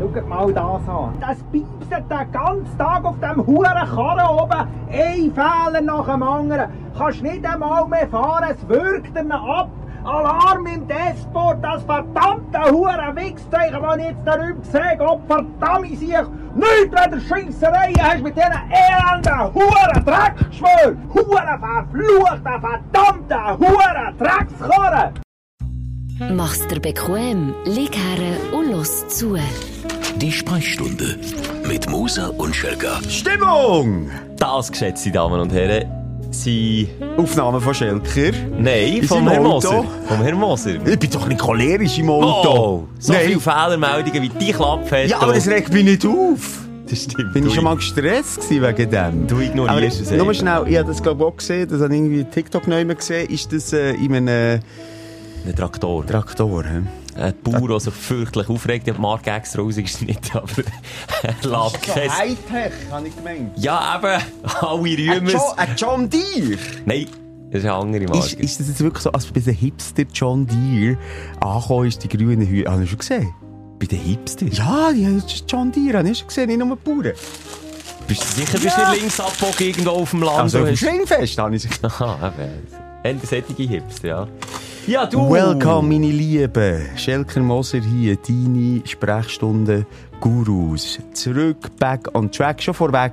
Schaut mal das an. Das piepst den ganzen Tag auf dem huren Karren oben. Ein Fehler nach dem anderen. Kannst nicht einmal mehr fahren, es wirkt ihm ab. Alarm im Dashboard, das verdammte huren Wichszeichen, das ich jetzt darüber sehe. Gott verdammt sich. Nicht weder Scheisserei hast mit diesen elenden huren Dreckgeschwür. Huren verfluchten, verdammten huren Dreckskarren. Mach's dir bequem, lieg her und los zu. Die Sprechstunde mit Musa und Schelga. Stimmung! Das, geschätzte Damen und Herren, sind... Aufnahme von Schelker. Nein, In vom Herrn? Moser. Vom Herrn Moser. Ich bin doch nicht cholerisch im Auto. Oh, so Nein. viele Fehlermeldungen, wie die Klappe hat. Ja, aber das regt mich nicht auf. das stimmt. Bin ich schon mal gestresst wegen dem? Du ignorierst aber es Nur schnell, ich habe das glaube ich auch gesehen, das habe ich irgendwie TikTok neu gesehen, ist das äh, in einem Ein Traktor. Traktor. He? Ein Bauer, der sich fürchtlich aufregt, der hat die Marke extra rausgeschnitten, aber er lässt kein... Hightech, habe ich gemeint. Ja, eben, alle rühmen Ein es. John, ein John Deere? Nein, das ist eine andere Ist, Marke. ist das jetzt wirklich so, als bei den Hipster John Deere angekommen ist, die grünen Hüte? Habe ich schon gesehen? Bei den Hipsters? Ja, die haben John Deere, habe ich schon gesehen, nicht nur die Bauern. Bist du sicher, bist du Ja. nicht links abgebogen irgendwo auf dem Land? Also auf Du dem Schwingfest habe ich sie Aha, eben. Ende sättige Hipster, ja. Ja, du! Welcome, meine Lieben. Schelker Moser hier, deine Sprechstunde Gurus. Zurück, back on track. Schon vorweg.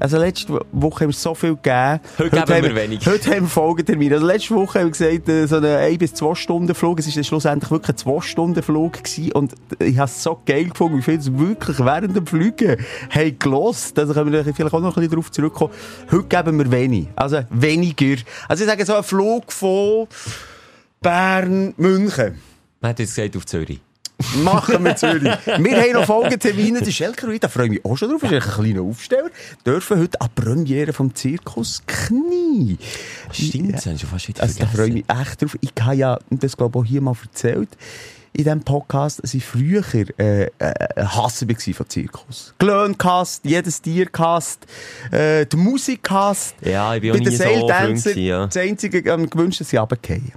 Also letzte Woche haben wir so viel gegeben. Heute geben haben wir wenig. Heute haben wir Folgetermin. Also letzte Woche haben wir gesagt, äh, so einen 1 bis 2 Stunden Flug. Es war schlussendlich wirklich ein 2 Stunden Flug gewesen. Und ich habe es so geil gefunden, wie viele es wirklich während dem Fliegen haben gelost. Also können wir vielleicht auch noch ein bisschen darauf zurückkommen. Heute geben wir wenig. Also weniger. Also ich sage so, ein Flug von Bern, München. Man hat jetzt gesagt auf Zürich. Machen wir Zürich. wir haben noch Folgetermine. Der Schelker und ich, da freue ich mich auch schon drauf. Das ist ein kleiner Aufsteller. Dürfen heute an die Premiere vom Zirkus Knie. Stimmt, das haben schon fast wieder Also, da freue ich mich echt drauf. Ich habe ja, das glaube ich auch hier mal erzählt, in diesem Podcast, dass ich früher äh, äh, Hasser war von Zirkus. Glöhncast, jedes Tiercast, äh, die Musikcast. Ja, ich bin auch nie so gewesen, ja. das einzige ähm, gewünscht, dass sie runterfallen.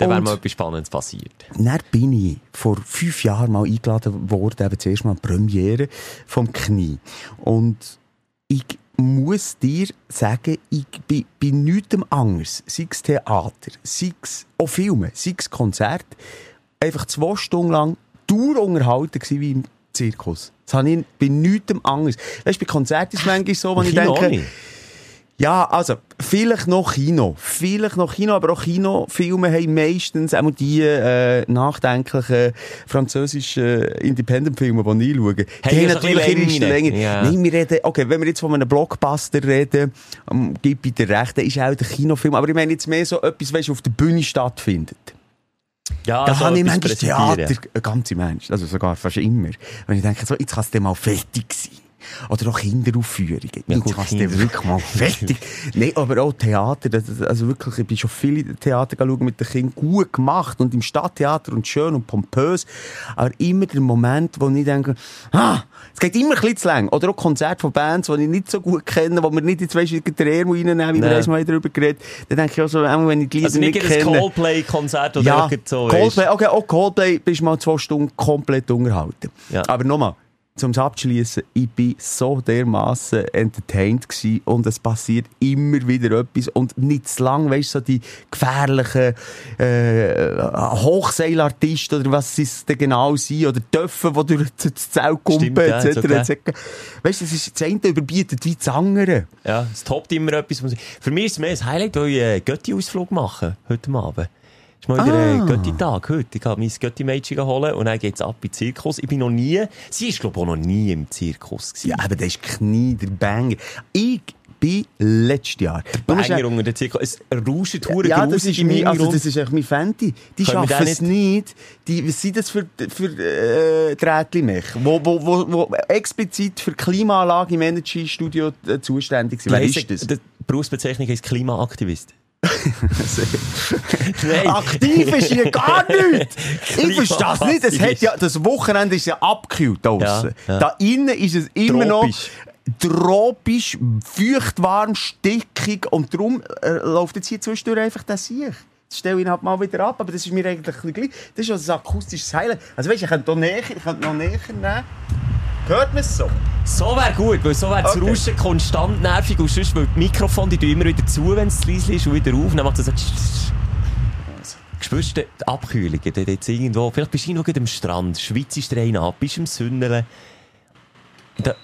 Da wäre mal etwas Spannendes passiert. dann bin ich vor fünf Jahren mal eingeladen worden, eben zuerst mal Premiere vom Knie. Und ich muss dir sagen, ich bin bei nichts anderes, sei es Theater, sei es auch Filme, sei es Konzert, einfach zwei Stunden lang dauerunterhalten gewesen wie im Zirkus. Das habe ich bei nichts anderes. Weißt du, bei Konzerten ist es manchmal so, wenn ich denke, nicht. Ja, also, vielleicht noch Kino. Vielleicht noch Kino, aber auch Kinofilme haben meistens auch die äh, nachdenklichen französischen Independent-Filme, die ich schaue. Die Haben haben ein natürlich ihre Länge. Ja. Nein, wir reden, okay, wenn wir jetzt von einem Blockbuster reden, um, gib ich dir recht, dann ist auch der Kinofilm, aber ich meine jetzt mehr so etwas, was auf der Bühne stattfindet. Ja, Da so habe ich manchmal. Theater, äh, ganz im Ernst, also sogar fast immer. Wenn ich denke, so, jetzt kann es mal fertig sein. Oder auch Kinderaufführungen. Ja, jetzt dann Kinder- wirklich mal fertig. Nein, aber auch Theater, das, also wirklich, ich bin schon viele Theater schauen mit den Kindern, gut gemacht und im Stadttheater und schön und pompös. Aber immer der Moment, wo ich denke, ah, es geht immer ein bisschen zu lang. Oder auch Konzerte von Bands, die ich nicht so gut kenne, wo wir nicht jetzt weißt, den Ärmel reinnehmen, wie wir Nein. einmal darüber geredet dann denke ich auch so, wenn ich die Lieder Also nicht nicht ein kenne. Coldplay-Konzert oder Ja, so. Coldplay, okay, auch Coldplay bist mal zwei Stunden komplett unterhalten. Ja. Aber nochmal, zum Abschließen, ich bin so dermaßen entertained gewesen und es passiert immer wieder etwas und nicht zu lang, weißt du, so die gefährlichen äh, Hochseilartisten oder was es denn genau sind oder Töpfe, die durch das Zelt kumpen, ja, etc. der- etc. Weißt du, das, ist, das eine überbietet wie das andere. Ja, es toppt immer etwas. Für mich ist es mehr ein Highlight, weil ich einen Götti-Ausflug mache, heute Abend. Ist mal wieder Ah. Götti-Tag heute. Ich kann mein Götti-Mädchen holen und dann geht's ab in den Zirkus. Ich bin noch nie, sie ist glaube ich auch noch nie im Zirkus gewesen. Ja, aber das ist Knie, der Banger. Ich bin letztes Jahr. Musst Banger unter den Zirkus. Es rauscht hure Ja, das ist mein, also das ist echt mein Fenty. Die schaffen es nicht. Die, was sind das für, für äh, Drähtli-Mech? Wo, wo, wo, wo explizit für Klimaanlage im Energy-Studio äh, zuständig sind. Wer ist das? Die Berufsbezeichnung ist Klimaaktivist. Aktiv ist hier gar nichts. Ich verstehe das nicht. Es hat ja, das Wochenende ist ja abgekühlt draussen. Ja, ja. Da innen ist es immer Tropisch. noch tropisch, feucht, warm, stickig und darum äh, läuft jetzt hier zwischendurch einfach das Sieg. stelle ihn halt mal wieder ab. Aber das ist mir eigentlich ein bisschen gleich. Das ist also ein akustisches Highlight. Also weißt du, ich könnte näher, ich könnte noch näher nehmen. Hört man es so? So wäre gut, weil so wäre das Okay. Rauschen konstant nervig und sonst, weil die Mikrofon, die tun immer wieder zu, wenn es leise ist und wieder auf, dann macht es so... Spürst du die Abkühlung? Dort jetzt irgendwo, vielleicht bist du noch am Strand, schwitzt rein ab, bist im Sünneln. Da, oh,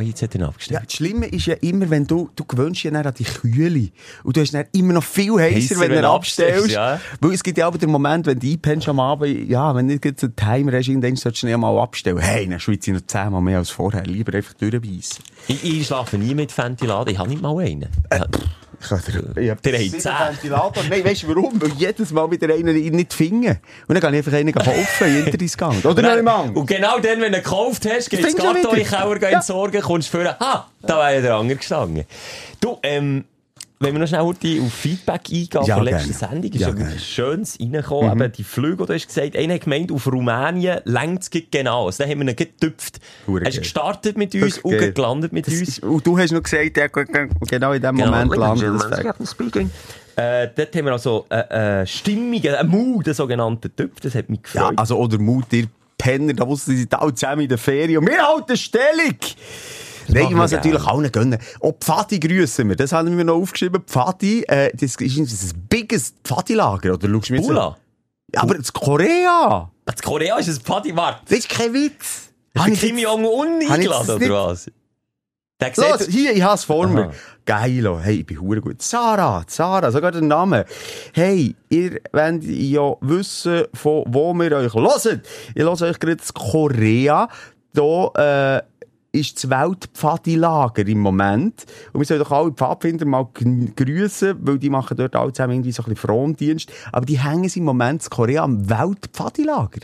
jetzt hat er ihn Ja, abgestellt. das Schlimme ist ja immer, wenn du, du gewöhnst ja dann an die Kühle. Und du hast dann immer noch viel heißer, wenn wenn du abstellst. ja. Weil es gibt ja auch den Moment, wenn du einpennst am Abend, ja, wenn du nicht so einen Timer hast, irgendwann solltest du ihn ja mal abstellen. Hey, dann schwitze ich noch zehnmal mehr als vorher. Lieber einfach durchbeissen. Ich, ich schlafe nie mit Ventilator, ich habe nicht mal einen. Dir, ich hab Der hat sieben zehn. Ventilator. Nein, weißt du warum? Weil jedes Mal wieder einen nicht finden. Und dann kann ich einfach einen kaufen, in Interdiskant. Oder noch im Angst. Und genau dann, wenn du ihn gekauft hast, in den wieder? Keller gehen, Ja. entsorgen, kommst du vor, ha, da wäre ja der andere gestanden. Du, ähm, wenn wir noch schnell heute auf Feedback eingehen Ja, von der letzten. Sendung, ist Ja, ja, wirklich Schönes reingekommen. Eben die Flüge, du hast gesagt, einer hat gemeint, auf Rumänien längt es genau. Also, dann haben wir ihn getüpft. Hure Er geil. gestartet mit uns und geil. gelandet mit Das uns. ist, und du hast noch gesagt, ja, genau in dem Moment landet das Fakt. Äh, dort haben wir also äh, äh, Stimmung, einen Mut, einen sogenannten Typ. Das hat mich Ja, gefreut. also, oder Mut, ihr Penner, da wussten sie alle zusammen in der Ferien und wir halten Stellung! Nein, ich muss wir natürlich allen gönnen. Auch Pfadi grüssen wir. Das haben wir noch aufgeschrieben. Pfadi, äh, das ist das biggest Pfadi-Lager, oder? Schaust du mir? Ja, aber das Korea! Das Korea ist ein Paddy Wart. Das ist kein Witz! Hat ich Kim Jong-un Habe eingeladen, oder was? Los, hier, ich hab's vor mir. Geil, oh. hey, ich bin hure gut. Sarah, Sarah, sogar der Name. Hey, ihr wollt ja wissen, von wo wir euch hören. Ich höre euch gerade in Korea. Da, äh, ist das Weltpfadilager im Moment. Und wir sollen doch alle Pfadfinder mal grüssen, weil die machen dort alle zusammen irgendwie so ein bisschen Frondienst. Aber die hängen im Moment in Korea am Weltpfadilager.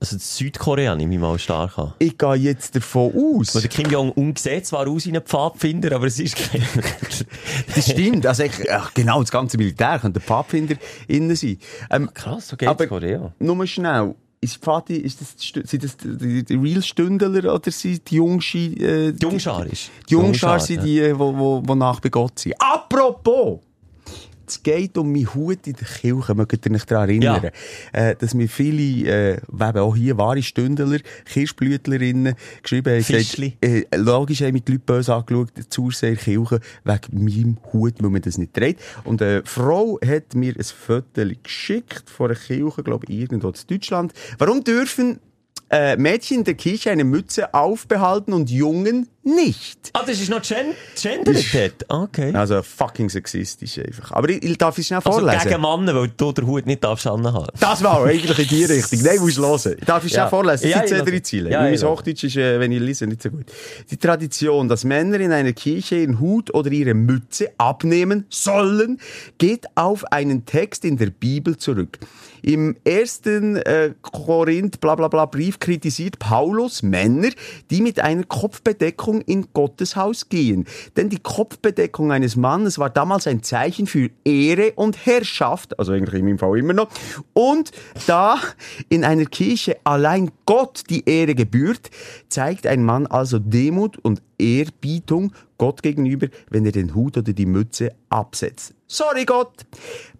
also Südkorea nehme ich mal stark an. Ich gehe jetzt davon aus. Weil der Kim Jong-un sieht zwar aus wie ein Pfadfinder, aber es ist kein... Das stimmt. Also, ich, ach, genau, das ganze Militär könnte Pfadfinder innen sein. Ähm, Krass, so geht's aber Korea. nur schnell. Ist Pfadi, ist das, die sind das die, die, die Real Stündler oder sind die Jungschi, äh, Die Jungschar ist. Die Jungschar sind die, die, wo, wo nach bei Gott sind. Apropos! Es geht um meinen Hut in der Kirche, mögt ihr euch daran erinnern, äh, dass mir viele, äh, eben auch hier wahre Stündler, Kirschblütlerinnen geschrieben haben, Fischli. gesagt, äh, logisch haben mich die Leute böse angeschaut, die Zuseher Kirche, wegen meinem Hut, weil man das nicht trägt. Und eine Frau hat mir ein Foto geschickt von einer Kirche, glaube ich, irgendwo in Deutschland. Warum dürfen äh, Mädchen in der Kirche eine Mütze aufbehalten und Jungen nicht? Ah, das ist noch gen gendert dort. Okay. Also fucking sexistisch einfach. Aber ich, ich darf es schnell Also vorlesen. gegen Männer, weil du den Hut nicht darfst anhaben. Das war eigentlich in die Richtung. Nein, musst du hören. Ich darf es schnell Ja. vorlesen. Ja, Ja, ich sind lasse- drei Ziele. Ja, mein. Hochdeutsch ist, äh, wenn ich lese, nicht so gut. Die Tradition, dass Männer in einer Kirche ihren Hut oder ihre Mütze abnehmen sollen, geht auf einen Text in der Bibel zurück. Im ersten äh, Korinth bla bla bla Brief kritisiert Paulus Männer, die mit einer Kopfbedeckung in Gottes Haus gehen. Denn die Kopfbedeckung eines Mannes war damals ein Zeichen für Ehre und Herrschaft, also eigentlich in meinem Fall immer noch. Und da in einer Kirche allein Gott die Ehre gebührt, zeigt ein Mann also Demut und Ehrbietung Gott gegenüber, wenn er den Hut oder die Mütze absetzt. Sorry Gott!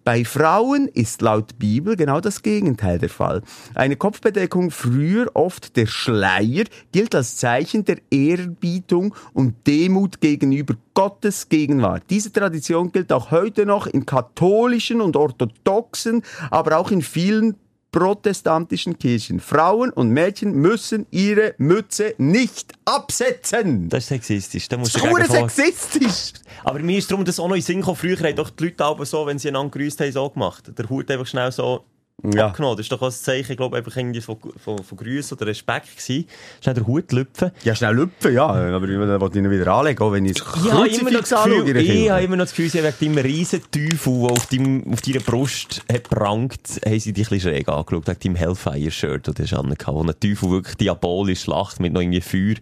Bei Frauen ist laut Bibel genau das Gegenteil der Fall. Eine Kopfbedeckung, früher oft der Schleier, gilt als Zeichen der Ehrerbietung und Demut gegenüber Gottes Gegenwart. Diese Tradition gilt auch heute noch in katholischen und orthodoxen, aber auch in vielen protestantischen Kirchen. Frauen und Mädchen müssen ihre Mütze nicht absetzen. Das ist sexistisch. Da musst Das ist vor- sexistisch. Aber mir ist darum das auch noch in Sinn gekommen. Früher haben doch die Leute aber so, wenn sie einander grüßt haben, so gemacht. Der Hut einfach schnell so Ja. abgenommen. Das ist doch auch ein Zeichen, ich glaube, einfach irgendwie von, von, von Grüßen oder Respekt gewesen. Schnell den Hut lüpfen. Ja, schnell lüpfen, ja. Aber ich will ihn wieder anlegen, auch wenn ich noch Kruzifix anschaue. ich habe immer noch das Gefühl, sie wegen deinem riesen Teufel, der auf, deinem, auf deiner Brust hat prangt, haben sie dich ein bisschen schräg angeschaut, wegen deinem Hellfire-Shirt, das du hast angehabt, wo ein Teufel wirklich diabolisch lacht, mit noch irgendwie Feuer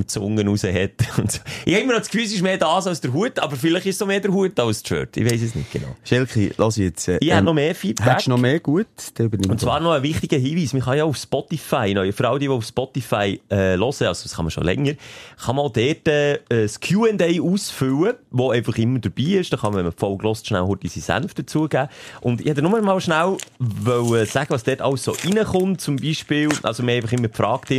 und die Zunge raus hat. Und so. Ich habe immer noch das Gefühl, es ist mehr das als der Hut, aber vielleicht ist es so mehr der Hut als das Shirt. Ich weiß es nicht genau. Schelke, lass jetzt. Äh, Ich habe noch mehr Feedback. Hättest du noch mehr gut? Und zwar noch ein wichtiger Hinweis. Man kann ja auf Spotify, noch, für alle, die auf Spotify äh, hören, also das kann man schon länger, kann man dort äh, das Q&A ausfüllen, wo einfach immer dabei ist. Da kann man, wenn man voll gelost, schnell heute seinen Senf dazugeben. Und ich hätte nur mal schnell wollen sagen, was dort alles so reinkommt. Zum Beispiel, also wir haben einfach immer gefragt,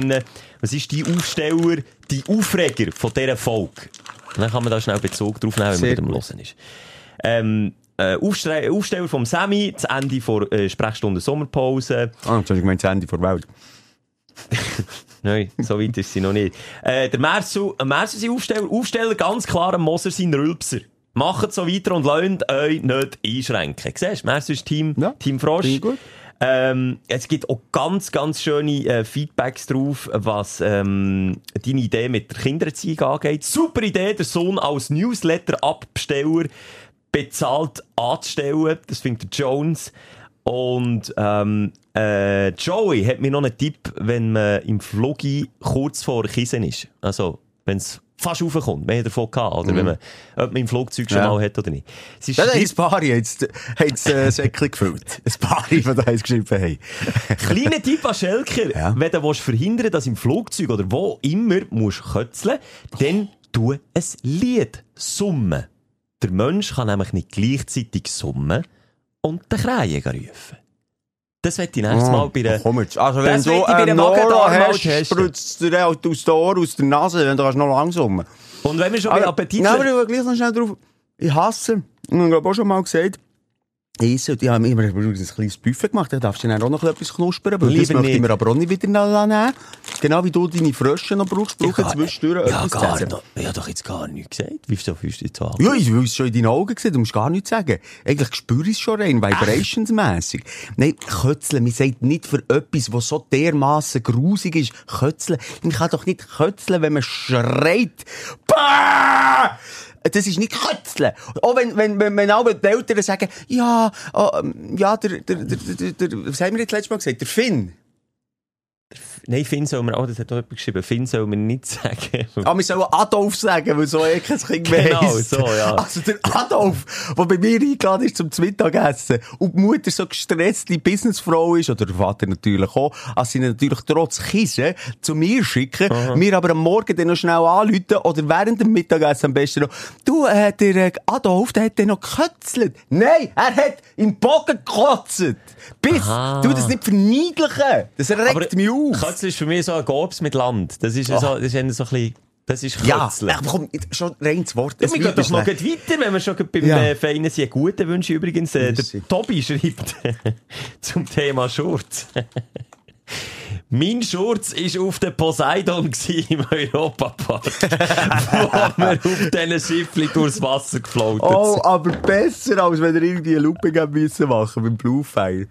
was ist die Aufsteller, die Aufreger von dieser Folge? Und dann kann man da schnell Bezug drauf nehmen, wenn Sehr man mit dem. Hören ist. Ähm, äh, Aufsteller vom Sammy, das Ende der äh, Sprechstunde Sommerpause. Ah, jetzt hast du gemeint, das Ende vor Welt. Nein, so weit ist sie noch nicht. Äh, der Mersu, äh, Mersu sein Aufsteller, Aufsteller ganz klar am Moser sein Rülpser. Macht so weiter und lasst euch nicht einschränken. Siehst du, Mersu ist Team, Ja, Team Frosch. gut. Ähm, es gibt auch ganz, ganz schöne äh, Feedbacks drauf, was ähm, deine Idee mit der Kindererziehung angeht. Super Idee, der Sohn als Newsletter-Absteller bezahlt anzustellen. Das findet der Jones. Und ähm, äh, Joey hat mir noch einen Tipp, wenn man im Flugi kurz vor Kiesen ist. Also, wenn es fast raufkommt. Wir haben davon gehabt, oder? Wenn man, ob man im Flugzeug schon Ja. mal hat oder nicht. Es ist Ja, ein paar jetzt, hat's, äh, Säckchen gefüllt. Ein paar, die da eins geschrieben haben. Kleiner Tipp an Schelker. Ja. Wenn du willst verhindern dass im Flugzeug oder wo immer musst kötzeln, dann tu ein Lied summen. Der Mensch kann nämlich nicht gleichzeitig summen und den Krähen rufen. Das werde ich nächstes Mal bei der... Komm jetzt. Also, wenn du einen Nora hast, spritzt dir halt aus der Ohr, aus der Nase, wenn du noch langsam. Und wenn wir schon bei Appetit Nein, aber ich will gleich noch schnell drauf. Ich hasse, und ich habe auch schon mal gesagt, ich sollte, ich habe immer ein kleines Buffet gemacht, da darfst du dann auch noch etwas knuspern, weil das möchte ich mir aber auch nicht wieder nehmen. Genau wie du deine Frösche noch brauchst, brauche ich zwischendurch ja, etwas zu gar essen. nicht. Ich habe doch jetzt gar nichts gesagt. Wie viel fühlst du jetzt an? Ja, ich will es schon in deinen Augen sehen, du musst gar nichts sagen. Eigentlich spüre ich es schon rein, vibrationsmässig. Nein, Kötzeln, man sagt nicht für etwas, was so dermassen grusig ist, Kötzeln. Man kann doch nicht kötzeln, wenn man schreit. Bah! Das ist nicht Kötzeln. Auch wenn, wenn, wenn, wenn alle die Eltern sagen, ja, oh, ja, der, der, der, der, der, was haben wir jetzt letztes Mal gesagt? Der Finn. Nein, Finn soll man, oh, das hat doch jemand geschrieben, Finn soll man nicht sagen. Ah, wir sollen Adolf sagen, weil so eh kein Kind mehr Genau, heisst. so, ja. Also der Adolf, der bei mir eingeladen ist zum Mittagessen und die Mutter so gestresste Businessfrau ist, oder der Vater natürlich auch, als sie ihn natürlich trotz Kissen zu mir schicken, mir aber am Morgen dann noch schnell anrufen oder während dem Mittagessen am besten noch, du, äh, der äh, Adolf, der hat dann noch gekötzelt. Nein, er hat im Bogen gekotzt. Bis, Aha. du das nicht verniedlichen. Das regt mich auf. Kötzel ist für mich so ein Gorbs mit Land. Das ist so, das ist so ein bisschen, das ist ja, Kötzeln. aber komm, schon rein das Wort. Ja, wir gehen doch noch weiter, wenn wir schon beim Ja. äh, Feinen sind. Gute Wünsche übrigens. Äh, der Tobi schreibt zum Thema Schurz. Mein Schurz war auf der Poseidon im Europapark, wo wir auf diesen Schiffchen durchs Wasser gefloatet Oh, sind. aber besser, als wenn er irgendwie eine Looping haben müssen machen beim Bluefire.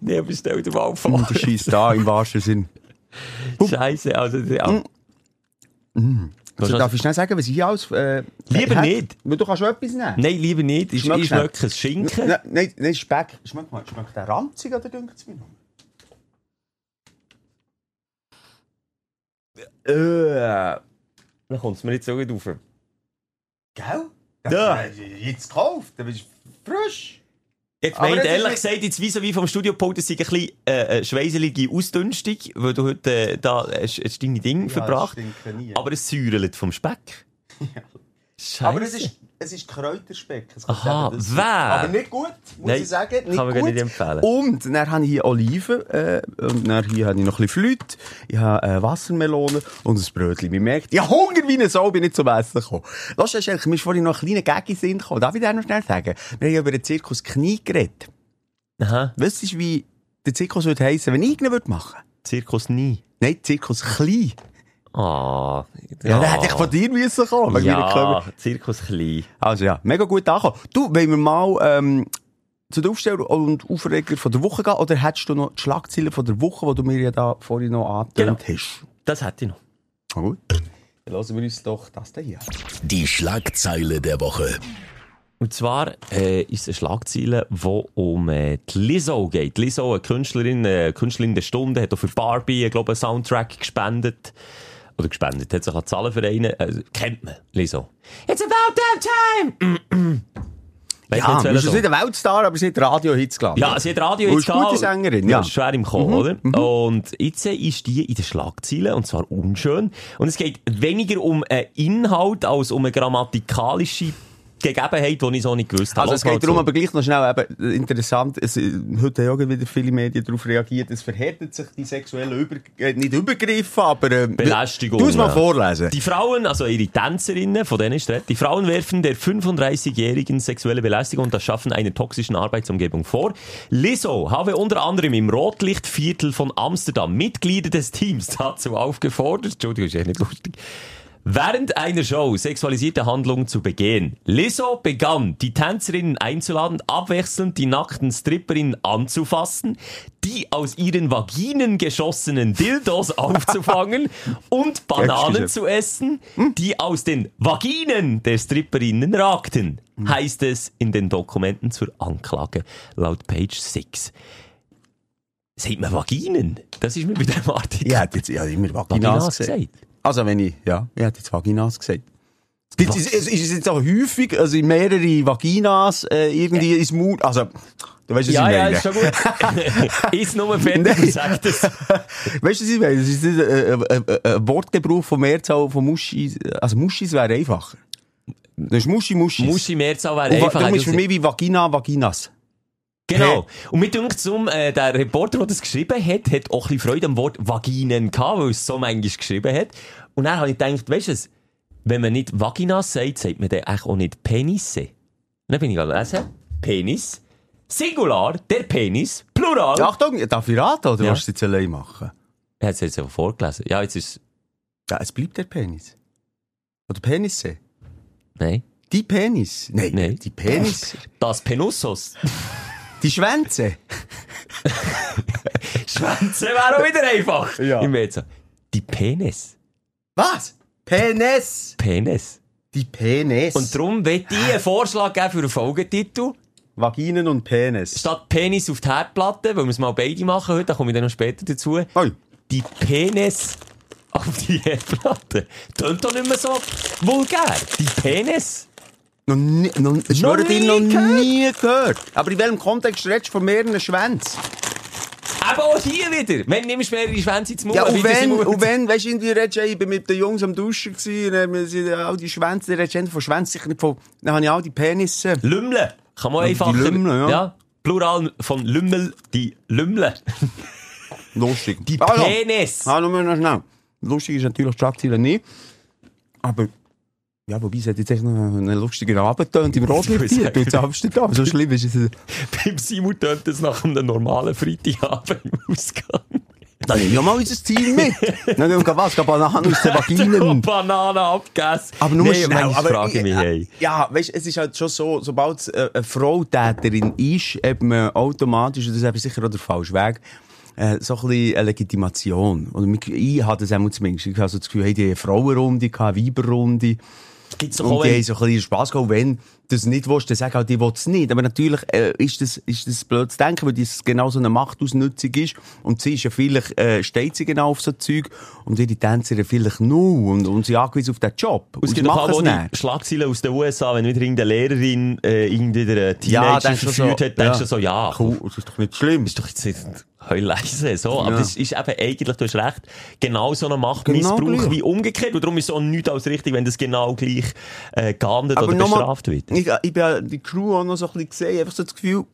Nee, aber stell dir mal Und vor. der schießt da im wahrsten Sinn. Scheiße, also, ja. Also, darf ich schnell sagen, was ich alles... Äh, Lieber hat? nicht. Du kannst schon etwas nehmen. Nein, lieber nicht. Ich, schmecke es Schinken. Nein, nein, nein, Speck. Schmeckt mal, schmeckt der ranzig oder dünkt es mir noch? Äh, Dann kommt es mir jetzt so gut rauf. gell? Ja. Das, äh, Jetzt gekauft, das ist frisch. Ich Aber meine, das ist ehrlich nicht- gesagt, jetzt wie vom Studiopult, das ist ein bisschen äh, eine schweiselige Ausdünstung, weil du heute äh, da hast, hast deine Dinge verbracht. Aber es säuerlet vom Speck. Scheiße. Aber es ist, es ist Kräuterspeck. Es Aha, wer? Aber nicht gut, muss Nein, ich sagen. Nicht kann man gut. nicht empfehlen. Und dann habe ich hier Oliven, äh, und dann hier habe ich noch ein bisschen Flüte, ich habe äh, Wassermelone und ein Brötchen. Man merkt, ich habe Hunger wie eine Sau, bin nicht zum Essen gekommen. Lass uns mir ist vorhin noch ein kleiner Gag in den Sinn gekommen. Darf ich dir noch schnell sagen? Wir haben über den Zirkus Knie geredet. Aha, Weißt du, wie der Zirkus würde heissen, wenn ich ihn würde machen? Zirkus nie. Nein, Zirkus Klein. Ah. Ja, der hätte ich von dir müssen kommen. wegen Ja, Zirkus klein. Also ja, mega gut angekommen. Du, wollen wir mal ähm, zu den Aufsteller und Aufreger von der Woche gehen? Oder hättest du noch die Schlagzeilen von der Woche, die du mir ja da vorhin noch angetönt hast? Das hätte ich noch. Na gut. Dann lassen wir uns doch das da hier. Die Schlagzeile der Woche. Und zwar äh, ist es eine Schlagzeile, die um äh, die Lizzo geht. Lizzo, eine Künstlerin, äh, Künstlerin der Stunde, hat auch für Barbie, ich glaube, einen Soundtrack gespendet. Oder gespendet. Hat sich an Zahlenvereine, also, kennt man, Liso. It's about that time! Weißt Ja, welcher bist Song? nicht ein Weltstar, aber sie hat Radio-Hits geladen. Ja, sie hat Radio Und jetzt ist gute. Sängerin, ja. ja. ist schwer im Kommen, oder? Und jetzt ist die in den Schlagzeilen, und zwar unschön. Und es geht weniger um einen Inhalt als um eine grammatikalische Gegebenheit, die ich so nicht gewusst habe. Also es geht darum, zu. aber gleich noch schnell, eben, interessant, es, heute haben auch wieder viele Medien darauf reagiert, es verhärtet sich die sexuellen Über äh, nicht Übergriffe, aber äh, Belästigung, Du es mal ja. vorlesen. Die Frauen, also ihre Tänzerinnen, von denen ist Rede, die Frauen werfen der 35-jährigen sexuelle Belästigung und das Schaffen einer toxischen Arbeitsumgebung vor. Lizzo habe unter anderem im Rotlichtviertel von Amsterdam Mitglieder des Teams dazu aufgefordert, Entschuldigung, ist echt nicht lustig, Während einer Show sexualisierte Handlungen zu begehen. Lizzo begann, die Tänzerinnen einzuladen, abwechselnd die nackten Stripperinnen anzufassen, die aus ihren Vaginen geschossenen Dildos aufzufangen und Bananen zu essen, die aus den Vaginen der Stripperinnen ragten. Heißt es in den Dokumenten zur Anklage laut Page 6. Sagt man Vaginen? Das ist mir bei dem Artikel. Ich hätte jetzt ja, immer Vaginas, Vaginas gesagt. Also wenn ich, ja, ich hätte jetzt Vaginas gesagt. Es gibt- ist es jetzt auch häufig, also mehrere Vaginas äh, irgendwie ins Mund, also, du weißt, was Ja, ich ja, meine. ist schon gut. ist nur fertig und sagt es. Weißt du, was ich meine? Das ist ein, ein, ein, ein Wortgebrauch von Mehrzahl von Muschis, also Muschis wäre einfacher. Das ist Muschi, Muschis. Muschi Mehrzahl wäre Und wa- einfach. Darum ist also- für mich wie Vagina, Vaginas. Genau. Und mir denkt um, äh, der Reporter, der das geschrieben hat, hat auch ein bisschen Freude am Wort Vaginen gehabt, weil es so manchmal geschrieben hat. Und dann habe ich gedacht, weißt du wenn man nicht Vaginas sagt, sagt man dann auch nicht Penisse. Und dann bin ich gelesen, Penis, Singular, der Penis, Plural. Ja, Achtung, darf ich raten, oder Ja. willst du es jetzt allein machen? Er hat es jetzt einfach vorgelesen. Ja, jetzt ist Ja, es bleibt der Penis. Oder Penisse. Nein. Die Penis. Nein, Nein. die Penis. Das Penussos. Die Schwänze. Schwänze wäre auch wieder einfach. Ja. Ich meine so, die Penis. Was? Penis. Penis. Die Penis. Und darum will ich einen Vorschlag geben für einen Folgetitel. Vaginen und Penis. Statt Penis auf die Herdplatte, weil wir es mal beide machen heute, da komme ich dann noch später dazu. Oi. Die Penis auf die Herdplatte. Tönt doch nicht mehr so vulgär. Die Penis. Noch nie, noch, ich dir, nie noch gehört? nie gehört. Aber in welchem Kontext redest du von mehreren Schwänzen? Aber auch hier wieder. Wenn nimmst du mehrere Schwänze ins Mund, Ja, und wenn, und wenn, weißt du, irgendwie redest du, ich bin mit den Jungs am Duschen gewesen, und haben sie all die Schwänze, dann redest du von Schwänzen, sicher nicht von, dann habe ich all die Penisse. Lümmle. Kann man Ja, einfach... die Lümmle, ja. Plural von Lümmel, die Lümmle. Lustig. Die ja. Penis. Ah, nur noch schnell. Lustig ist natürlich die Schlagzeile nicht. Aber, ja, wobei es hat jetzt echt noch einen lustigen Abend getönt im Rotlicht hier. Du jetzt Amsterdam. So schlimm ist es. Beim Simon tönt es nach einem normalen Freitagabend im Ausgang. Dann nehmen wir mal unser Ziel mit. Dann gehen wir was, gehen Bananen aus den Vaginen. Banane abgegessen. Aber nur nee, schnell. Aber, frage ich mich, hey. Ja, weißt, es ist halt schon so, sobald es äh, eine Frau Täterin ist, hat man automatisch, und das ist sicher auch der falsche Weg, äh, so ein bisschen eine Legitimation. Und ich hatte das auch zumindest. Ich habe so das Gefühl, hey, die Frauenrunde, Weiberrunde. Gibt's doch Und auch die haben so ein bisschen Spass gehabt. Wenn das nicht willst, dann sag auch, die will es nicht. Aber natürlich äh, ist, das, ist das blöd zu denken, weil das genau so eine Machtausnutzung ist. Und sie ist ja vielleicht, äh, steht sie genau auf so Zeug. Und ihre Tänzerin vielleicht nur. Und, und sie angewiesen auf den Job. Es gibt machen auch die nicht. Schlagzeilen aus den USA, wenn wieder irgendeine Lehrerin äh, irgendwie eine Ja, Teenager du verführt so, hat, denkst ja. du so, ja, Cool, das ist doch nicht schlimm. ist doch jetzt nicht leise, so. Aber Ja. das ist eben eigentlich, du hast recht, genau so ein Machtmissbrauch Genau wie umgekehrt. Und darum ist es auch nichts als richtig, wenn das genau gleich äh, geahndet oder noch bestraft wird. Ich, ich bin die Crew auch noch so ein bisschen gesehen, einfach so das Gefühl,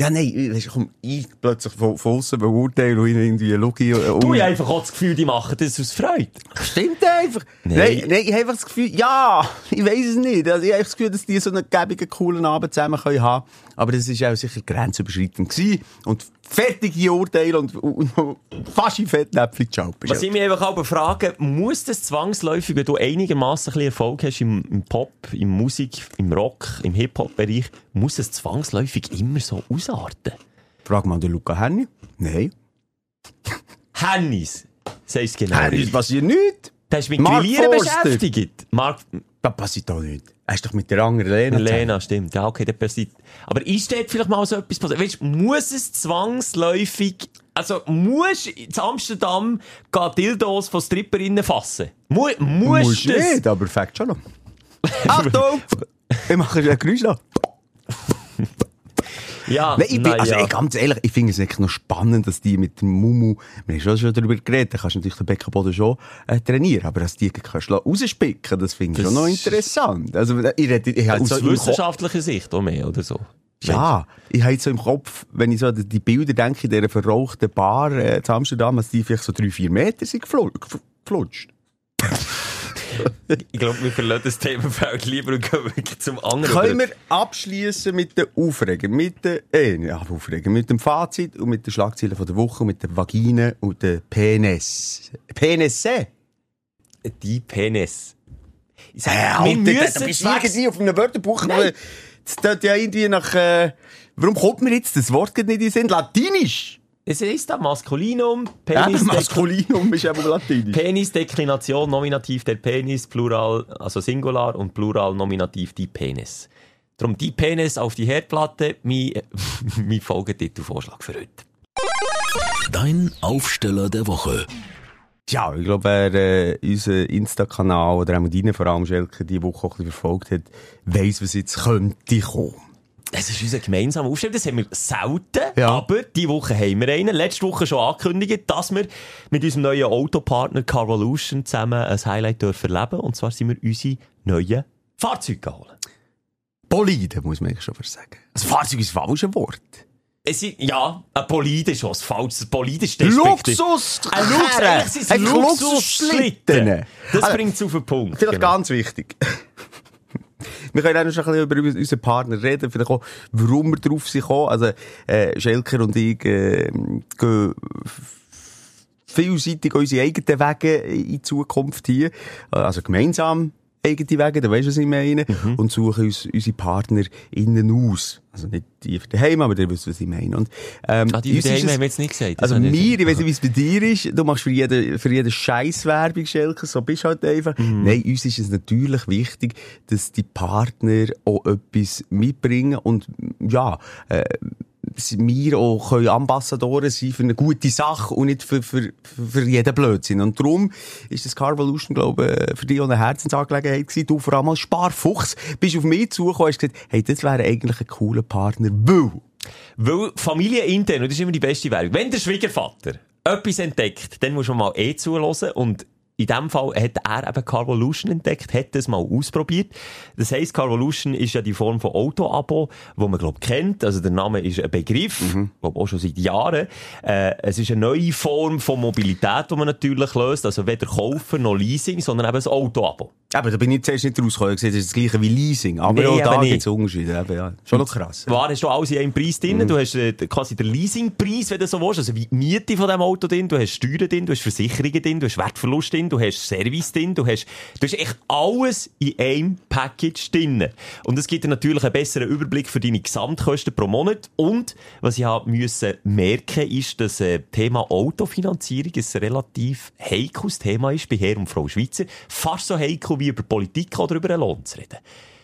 ja, nein, weisst du, komm, ich plötzlich von, von aussen beurteilen und irgendwie Lugi, äh, Du hast einfach auch das Gefühl, die machen das aus Freude. Stimmt einfach. Nein. Nein, nein, ich habe einfach das Gefühl, ja, ich weiß es nicht. Also ich habe das Gefühl, dass die so einen gäbigen, coolen Abend zusammen können haben. Aber das ist auch sicher grenzüberschreitend gewesen. Und fertige Urteile und, und, und fast in Fettnäpfchen geschaut. Was ich mich einfach aber frage, muss das zwangsläufig, wenn du einigermaßen ein Erfolg hast im, im Pop, im Musik, im Rock, im Hip-Hop-Bereich, muss es zwangsläufig immer so ausarten? Frag mal den Luca Henny. Nein. Hennis, sagst du genau. Henny, es passiert nichts. Du hast mit Mark Grillieren beschäftigt. Mark, Das passiert doch nicht. Er ist doch mit der anderen Lena. Lena, stimmt. Ja, okay, der passiert. Aber ist dort vielleicht mal so etwas passiert? Weißt, du, muss es zwangsläufig Also, musst du in Amsterdam Dildos von Stripperinnen fassen? Mu musst Musst du das? nicht, aber fängt schon an. Achtung! ich mache ein Geräusch noch. Ja, Nein, ich bin, also ja. ey, ganz ehrlich, ich finde es wirklich noch spannend, dass die mit dem Mumu, wir haben schon, schon darüber geredet, da kannst du natürlich den Beckenboden schon äh, trainieren, aber dass die kannst du rausspicken, das finde ich schon noch interessant. Also, ich rede, ich habe Aus wissenschaftlicher Sicht auch mehr, oder so? ja, ich habe jetzt so im Kopf, wenn ich so an die Bilder denke, in dieser verrauchten Bar äh, in Amsterdam, dass die vielleicht so drei, vier Meter sind geflutscht. Ich glaube, wir verlassen das Themenfeld lieber und gehen wirklich zum anderen. Können wir abschließen mit den Aufregen, mit den, äh, ja, Aufregen, mit dem Fazit und mit den Schlagzeilen von der Woche, mit den Vaginen und den Penis. Penisse? Die Penis. Ich sag, Ja, wir müssen bist du irgendwie auf einem Wörterbuch, das tut ja irgendwie nach, äh, warum kommt mir jetzt das Wort nicht in den Sinn? Latinisch! Es ist da Maskulinum, Ja, Penis, Maskulinum ist eben Latinisch. Penisdeklination, Nominativ der Penis, Plural, also Singular und Plural, Nominativ die Penis. Darum die Penis auf die Herdplatte, mein, mein Folgetitelvorschlag für heute. Dein Aufsteller der Woche. Ja, ich glaube, wer äh, unseren Insta-Kanal oder auch deinen vor allem, Schelke, die Woche auch ein bisschen verfolgt hat, weiss, was jetzt könnte kommen. Es ist unser gemeinsamer Aufstellung, das haben wir selten, Ja. aber die Woche haben wir einen. Letzte Woche schon angekündigt, dass wir mit unserem neuen Autopartner Carvolution zusammen ein Highlight dürfen erleben. Und zwar sind wir unsere neuen Fahrzeuge holen. Bolide, muss man eigentlich schon fast sagen. Also Fahrzeug ist das falsche Wort. Es ist, ja, ein Bolide ist was falsch. Ein Bolide ist despektiv. Luxus! Ein Lux, eigentlich sind es Einfach Luxusschlitten. Luxusschlitten. Das Also, bringt es auf den Punkt. Vielleicht genau. ganz wichtig. Wir können auch noch ein bisschen über unseren Partner reden, vielleicht auch, warum wir drauf sind gekommen. Also, äh, Schelker und ich, äh, gehen vielseitig unsere eigenen Wege in Zukunft hier. Also gemeinsam eigene Wege, da weisst du, was ich meine. Mhm. Und suchen uns unsere Partner innen aus. Also nicht die für daheim, aber ihr wisst, was ich meine. Und, ähm, Ah, die uns daheim haben wir jetzt nicht gesagt. Also mir, ich weiß nicht, wie es bei dir ist, du machst für jeden, für jeden Scheiß Werbung, Schelke, so bist du halt einfach. Mhm. Nein, uns ist es natürlich wichtig, dass die Partner auch etwas mitbringen und, ja, äh, wir auch können Ambassadoren sein für eine gute Sache und nicht für, für, für jeden Blödsinn. Und darum ist das Carvolution, glaube ich, für dich auch eine Herzensangelegenheit gewesen. Du vor allem als Sparfuchs bist auf mich zugekommen und hast gesagt, hey, das wäre eigentlich ein cooler Partner, weil Weil Familie intern, das ist immer die beste Werbung, wenn der Schwiegervater etwas entdeckt, dann muss man mal eh zuhören und in dem Fall hat er eben Carvolution entdeckt, hat das mal ausprobiert. Das heisst, Carvolution ist ja die Form von Auto-Abo, wo man, glaub kennt. Also der Name ist ein Begriff, glaub auch schon seit Jahren. Äh, es ist eine neue Form von Mobilität, die man natürlich löst. Also weder Kaufen noch Leasing, sondern eben ein Auto-Abo. Aber da bin ich zuerst nicht rausgekommen. Das ist das gleiche wie Leasing. Aber Nee, auch da gibt es Unterschiede. Eben, ja. Schon noch krass. War hast du alles in einem Preis drin. Du hast äh, quasi den Leasingpreis, wenn du so willst. Also wie die Miete von dem Auto drin. Du hast Steuern drin, du hast Versicherungen drin, du hast Wertverlust drin, du hast Service drin, du hast, du hast echt alles in einem Package drin. Und es gibt dir natürlich einen besseren Überblick für deine Gesamtkosten pro Monat. Und was ich habe müssen merken, ist, dass äh, Thema Autofinanzierung ein relativ heikles Thema ist bei Herr und Frau Schweizer. Fast so heikel wie über Politik oder über einen Lohn zu reden.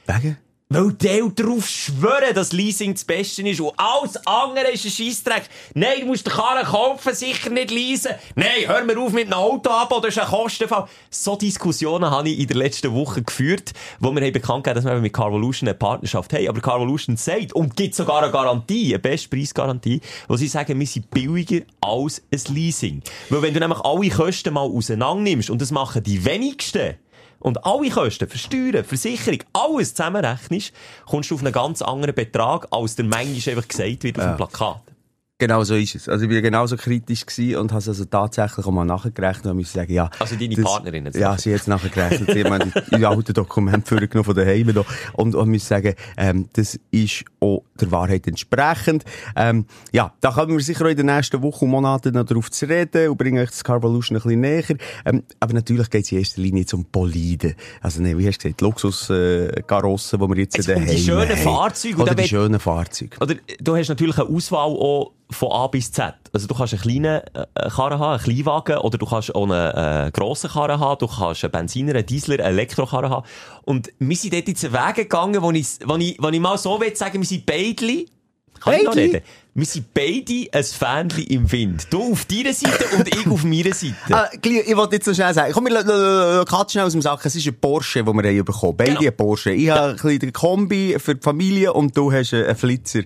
Wegen? Weil die darauf schwören, dass Leasing das Beste ist und alles andere ist ein Scheissdreck. Nein, du musst den Karren kaufen, sicher nicht leasen. Nein, hör mir auf mit einem Auto ab, das ist ein Kostenfall. So Diskussionen habe ich in der letzten Woche geführt, wo wir bekannt gegeben, dass wir mit Carvolution eine Partnerschaft haben. Aber Carvolution sagt und gibt sogar eine Garantie, eine Bestpreisgarantie, wo sie sagen, wir sind billiger als ein Leasing. Weil wenn du nämlich alle Kosten mal auseinander nimmst, und das machen die wenigsten, und alle Kosten, für Steuern, Versicherung, alles zusammenrechnest, kommst du auf einen ganz anderen Betrag, als der manchmal einfach gesagt wird auf dem Plakat. Genau so ist es. Also ich war genauso kritisch gewesen und habe es also tatsächlich auch mal nachgerechnet und musste sagen, ja. Also deine das- Partnerin jetzt Ja, sie hat es nachgerechnet. sie haben die, alten Dokumente vorgenommen von daheim da. Und, und muss sagen, ähm, das ist auch der Wahrheit entsprechend. Ähm, ja, da kommen wir sicher auch in den nächsten Wochen und Monaten noch darauf zu reden und bringen euch das Carvolution ein bisschen näher. Ähm, aber natürlich geht es in erster Linie jetzt um Bolide. Also, ne, wie hast du gesagt, Luxus-Karossen, äh, die wir jetzt Es daheim um die schönen haben. Fahrzeuge, Oder dann die schönen Fahrzeuge. Oder du hast natürlich eine Auswahl auch von A bis Z. Also du kannst einen kleinen äh, Karren haben, einen Kleinwagen, oder du kannst auch einen äh, grossen Karren haben, du kannst einen Benziner, einen Diesler, einen Elektrokarren haben. Und wir sind dort jetzt Weg gegangen, wo ich, wo ich, wo ich mal so will sagen, wir sind beidli, kann ich noch Beidli? reden? Wir sind beide ein Fähnchen im Wind. Du auf deiner Seite und ich auf meiner Seite. Ah, ich wollte jetzt so schnell sagen. Komm, wir Katze schnell aus dem Sack. Es ist ein Porsche, den wir haben bekommen Beide Genau. ein Porsche. Ich habe ein bisschen den Kombi für die Familie und du hast einen Flitzer.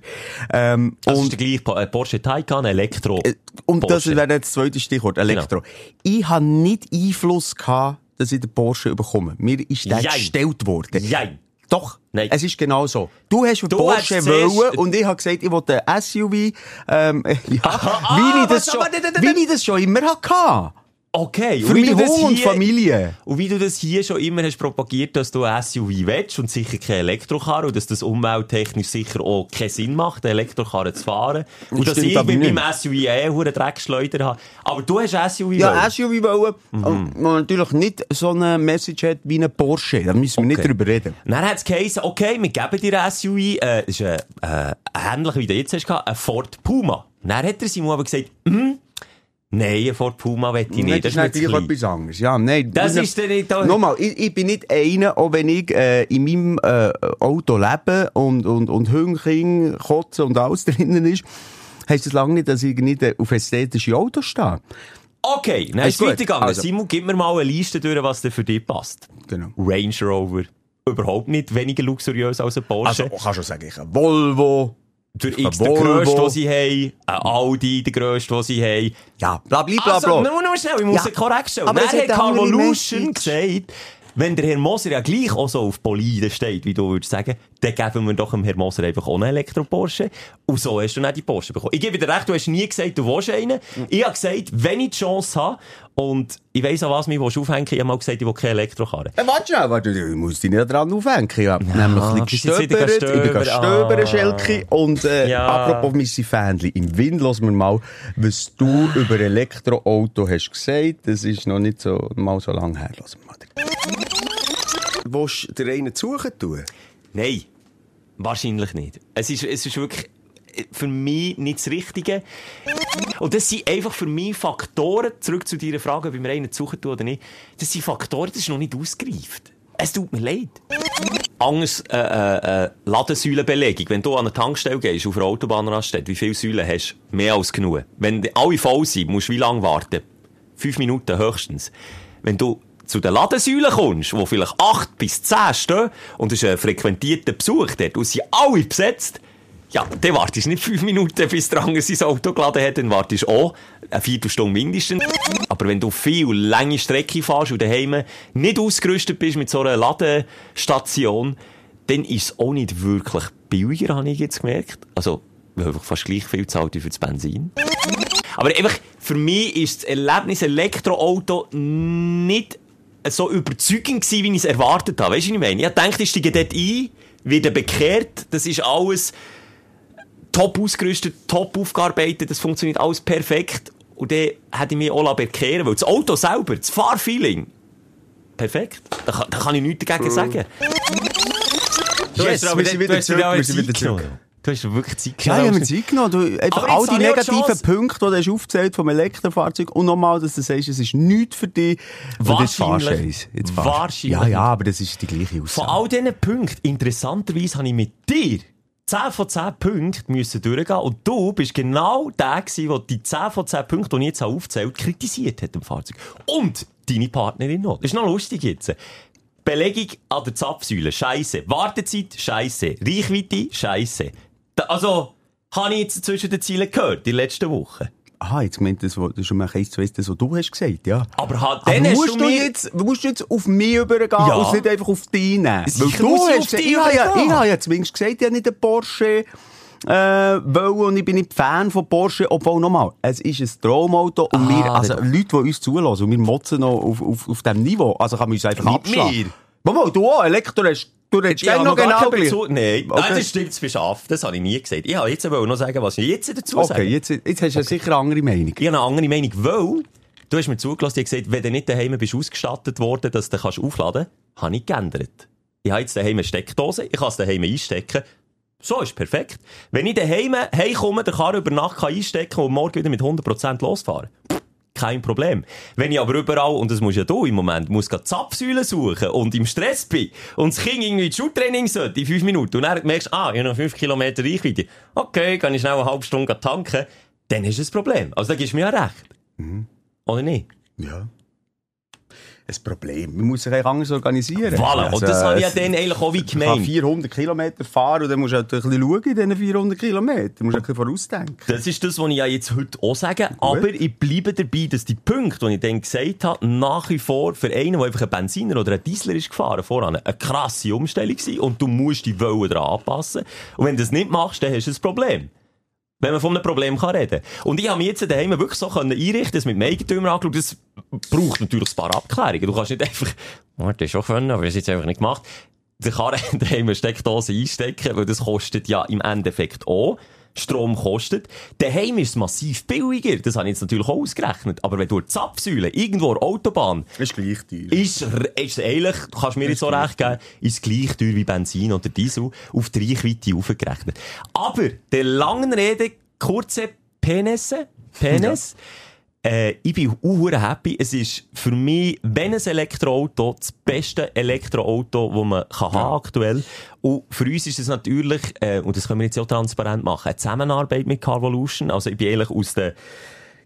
Ähm, Das ist und, der gleiche äh, Porsche Taycan Elektro. äh, und das wäre jetzt das zweite Stichwort, Elektro. Ich habe nicht Einfluss gehabt, dass ich den Porsche bekomme. Mir ist der Jein. gestellt worden. Jein. Doch, Nein. es ist genau so. Du hast einen Du Porsche hast wollen und ich habe gesagt, ich wollte ein SUV, ähm, ja, Ah, wie, ich das schon, wie ich das schon immer hatte. Okay. Für und wie du das hier- Familie. Und wie du das hier schon immer hast propagiert, dass du ein SUV willst und sicher kein Elektrokarre und dass das umwelttechnisch sicher auch keinen Sinn macht, eine Elektrokarre zu fahren. Und dass stimmt ich mit nicht. meinem SUV eh einen Dreckschleuder habe. Aber du hast ein SUV Ja, wollen. SUV wollen, und man natürlich nicht so eine Message hat wie ein Porsche. Da müssen wir nicht Okay. drüber reden. Dann hat es geheißen, okay, wir geben dir ein SUV, äh, das ist äh, äh, ähnlich wie du jetzt hast, ein Ford Puma. Dann hat er Simon aber gesagt, hm, nein, ein Ford Puma will ich nicht, das ist klein. etwas anderes. Ja, nein. Das ist dann nicht... Nochmal, ich, ich bin nicht einer, auch wenn ich äh, in meinem äh, Auto lebe und, und, und Hühnchen, Kotzen und alles drinnen ist, heisst das lange nicht, dass ich nicht äh, auf ästhetische Autos stehe. Okay, dann Ist gut. weitergegangen. Also. Simon, gib mir mal eine Liste durch, was dir für dich passt. Genau. Range Rover. Überhaupt nicht weniger luxuriös als ein Porsche. Also, kannst du sagen, ich habe Volvo. Der X, der grösste, den sie haben. Ein Audi, der grösste, den sie haben. Ja, bla, bla, bla, Also, bla. nur noch schnell, ich muss Ja. es korrekt stellen. Aber Dann hat Carvolution gesagt, wenn der Herr Moser ja gleich auch so auf Boliden steht, wie du würdest sagen, dann geben wir doch dem Herrn Moser einfach auch einen Elektro-Porsche. Und so hast du dann die Porsche bekommen. Ich gebe dir recht, du hast nie gesagt, du willst einen. Ich habe gesagt, wenn ich die Chance habe, und ich weiss auch, was mich aufhängen ich habe mal gesagt, ich will keine Elektrokarre. Äh, warte schnell, warte, du musst dich nicht dran aufhängen. Ich habe nämlich ein bisschen gestöbert, ich bin gestöbert. Ah. Schelke. Und äh, Ja. apropos Missy Fähnli, im Wind lassen wir mal, was du über Elektroauto hast gesagt. Das ist noch nicht so, mal so lange her. Lassen wir mal. Willst du dir einen suchen tun? Nein, wahrscheinlich nicht. Es ist, es ist wirklich äh, für mich nicht das Richtige. Und das sind einfach für mich Faktoren, zurück zu deiner Frage, ob ich mir einen suchen tue oder nicht, das sind Faktoren, das ist noch nicht ausgereift. Es tut mir leid. Anders, äh, äh, äh, Ladensäulenbelegung. Wenn du an eine Tankstelle gehst, auf einer Autobahnraststätte, wie viele Säulen hast du? Mehr als genug. Wenn alle voll sind, musst du wie lange warten? Fünf Minuten höchstens. Wenn du zu den Ladensäulen kommst, wo vielleicht acht bis zehn stehen, und es ist ein frequentierter Besuch dort, und sie alle besetzt, ja, dann wartest du nicht fünf Minuten, bis der andere sein Auto geladen hat, dann wartest du auch eine Viertelstunde mindestens. Aber wenn du viel lange Strecke fährst und daheim nicht ausgerüstet bist mit so einer Ladestation, dann ist es auch nicht wirklich billiger, habe ich jetzt gemerkt. Also, weil einfach fast gleich viel zahlt wie für das Benzin. Aber einfach, für mich ist das Erlebnis Elektroauto nicht so überzeugend gewesen, wie ich es erwartet habe. Weißt du, was ich meine? Ich dachte, ich steige dort ein, werde bekehrt, das ist alles top ausgerüstet, top aufgearbeitet, das funktioniert alles perfekt. Und dann hätte ich mich auch bekehren weil das Auto selber, das Fahrfeeling, perfekt. Da, kann- da kann ich nichts dagegen sagen. Du Yes, wir sind wieder zurück, wir sind wieder zurück. Genommen. Du hast wirklich Zeit Ja, ich genommen. habe mir Zeit genommen. Du, einfach Aber all die negativen. Punkte, die du hast aufgezählt vom Elektrofahrzeug und nochmal, dass du sagst, es ist nichts für dich. Wahrscheinlich. Jetzt. Wahrscheinlich. Ja, ja, aber das ist die gleiche Von Aussage. all diesen Punkten, interessanterweise, habe ich mit dir 10 von 10 Punkten müssen durchgehen und du bist genau der gewesen, der die 10 von 10 Punkte, die ich jetzt aufgezählt habe, kritisiert hat im Fahrzeug. Und deine Partnerin noch. Das ist noch lustig jetzt. Belegung an der Zapfsäule, scheisse. Wartezeit, scheisse. Reichweite, scheisse. Also, habe ich jetzt zwischen den Zielen gehört, die letzten Wochen. Aha, jetzt gemeint, das, das ist schon mal eins zu eins, das, was du hast gesagt, ja. Aber, Aber dann hast musst du, mir- jetzt, musst du jetzt auf mich übergehen Ja. und nicht einfach auf dich nehmen? Weil du hast gesagt, ich habe ja, ich habe ja zumindest gesagt, ich habe nicht einen Porsche, äh, wollen und ich bin nicht Fan von Porsche, obwohl nochmal, es ist ein Traumauto und Ah, wir, also der- Leute, die uns zulassen und wir motzen noch auf, auf, auf diesem Niveau, also kann man uns einfach abschlagen. wir. Mal, du auch, Elektro hast, du redest Ja, noch genau. Bezug. Nein, Okay. Nein, das stimmt, das bist af. Das habe ich nie gesagt. Ich wollte jetzt noch sagen, was ich jetzt dazu Okay, sage. jetzt, jetzt hast du ja sicher eine andere Meinung. Ich habe eine andere Meinung, weil du hast mir zugelassen, ich gesagt, wenn du nicht daheim bist ausgestattet worden, dass du kannst aufladen kannst, habe ich geändert. Ich habe jetzt daheim eine Steckdose, ich kann es daheim einstecken. So ist perfekt. Wenn ich daheim heimkomme, den Karren über Nacht kann einstecken und morgen wieder mit 100% losfahren. Kein Problem. Wenn ich aber überall, und das muss ja du im Moment, muss grad Zapfsäulen suchen und im Stress bin und das Kind irgendwie Schultraining sollte in fünf Minuten und dann merkst du, ah, ich habe noch fünf Kilometer Reichweite. Okay, kann ich schnell eine halbe Stunde tanken. Dann ist es ein Problem. Also da gibst du mir ja recht. Oder nicht? Ja. Ein Problem. Man muss sich eigentlich anders organisieren. Voilà. Also, und das habe ich ja dann eigentlich auch wie gemeint. 400 Kilometer fahren und dann musst du halt ein bisschen schauen in diesen 400 Kilometern. Du musst ein bisschen vorausdenken. Das ist das, was ich ja jetzt heute auch sage. Aber ich bleibe dabei, dass die Punkte, die ich dann gesagt habe, nach wie vor für einen, der einfach ein Benziner oder ein Dieseler ist gefahren, voran eine krasse Umstellung sind und du musst die Wellen daran anpassen. Und wenn du das nicht machst, dann hast du ein Problem. Wenn man von einem Problem kann reden Und ich habe mich jetzt daheim wirklich so können einrichten, das mit dem Eigentümer angeschaut. Das braucht natürlich ein paar Abklärungen. Du kannst nicht einfach, oh, das ist schon können, aber das ist jetzt einfach nicht gemacht. Die Karre daheim eine Steckdose einstecken, weil das kostet ja im Endeffekt auch. Strom kostet. Daheim ist es massiv billiger. Das habe ich jetzt natürlich auch ausgerechnet. Aber wenn du eine Zapfsäule irgendwo der Autobahn Ist gleich teuer. ist, ist eigentlich, du kannst mir jetzt so recht geben, ist gleich teuer wie Benzin oder Diesel auf die Reichweite aufgerechnet. Aber, der langen Rede, kurze Penisse, Penis, äh, ich bin auch happy. Es ist für mich, wenn ein Elektroauto, das beste Elektroauto, das man kann haben aktuell. Und für uns ist es natürlich, äh, und das können wir jetzt auch transparent machen, eine Zusammenarbeit mit Carvolution. Also ich bin eigentlich aus der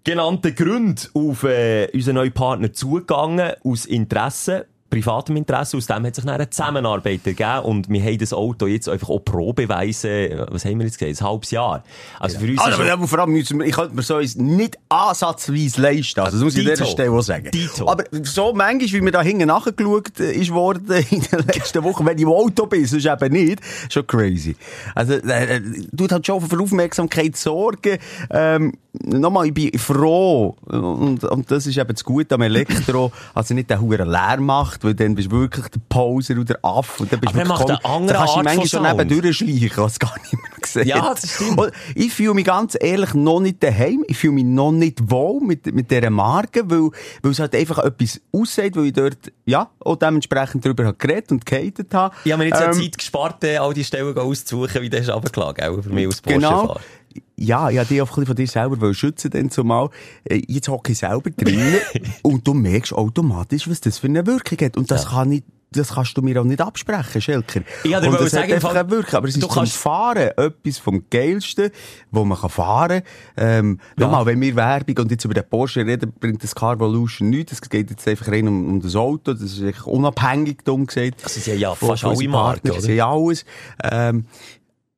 genannten Gründen auf äh, unseren neuen Partner zugegangen, aus Interesse, privatem Interesse. Aus dem hat sich dann eine Zusammenarbeit ergeben und wir haben das Auto jetzt einfach auch Probeweise, was haben wir jetzt gesagt, ein halbes Jahr. Also für uns Also, ist aber vor allem müssen wir, ich könnte mir so eins nicht ansatzweise leisten. Also, das muss ich an dieser Dito. Stelle auch sagen. Dito. Aber so manchmal, wie mir da hinten nachgeschaut äh, ist worden in den letzten Wochen, wenn ich im Auto bin, sonst eben nicht, schon crazy. Also, äh, äh, tut halt schon für Aufmerksamkeit sorgen. Ähm, nochmal, ich bin froh, und, und das ist eben das Gute am Elektro, er nicht den hohen Lärm macht, weil dann bist du wirklich der Poser oder der Affe. Und dann bist Aber er macht eine andere dann kannst du Art manchmal von schon Sound. neben durchschleichen, was gar nicht mehr gesehen Ja, das stimmt. Und ich fühle mich ganz ehrlich noch nicht daheim. Ich fühle mich noch nicht wohl mit, mit dieser Marke, weil, weil es halt einfach etwas aussieht, weil ich dort, ja, auch dementsprechend darüber habe geredet und gehatet habe. Ich habe mir jetzt ja Ähm, Zeit gespart, äh, all die Stellen auszusuchen, wie das ist runtergelagen, auch für mich als Genau. Ja, ich wollte dich auch ein von dir selber schützen, dann zumal. Äh, Jetzt hocke ich selber drin und du merkst automatisch, was das für eine Wirkung hat. Und das kann nicht, das kannst du mir auch nicht absprechen, Schelker. Ich dir und das sagen, hat einfach Fall- eine Wirkung. Aber es ist kannst- Fahren etwas vom Geilsten, wo man kann fahren kann. Ähm, Nochmal, wenn wir Werbung und jetzt über den Porsche reden, bringt das Carvolution nichts. Es geht jetzt einfach rein um, um das Auto. Das ist echt unabhängig, dumm gesagt. Sie haben ja von- fast alle Marken, oder? Sie haben alles. Ähm,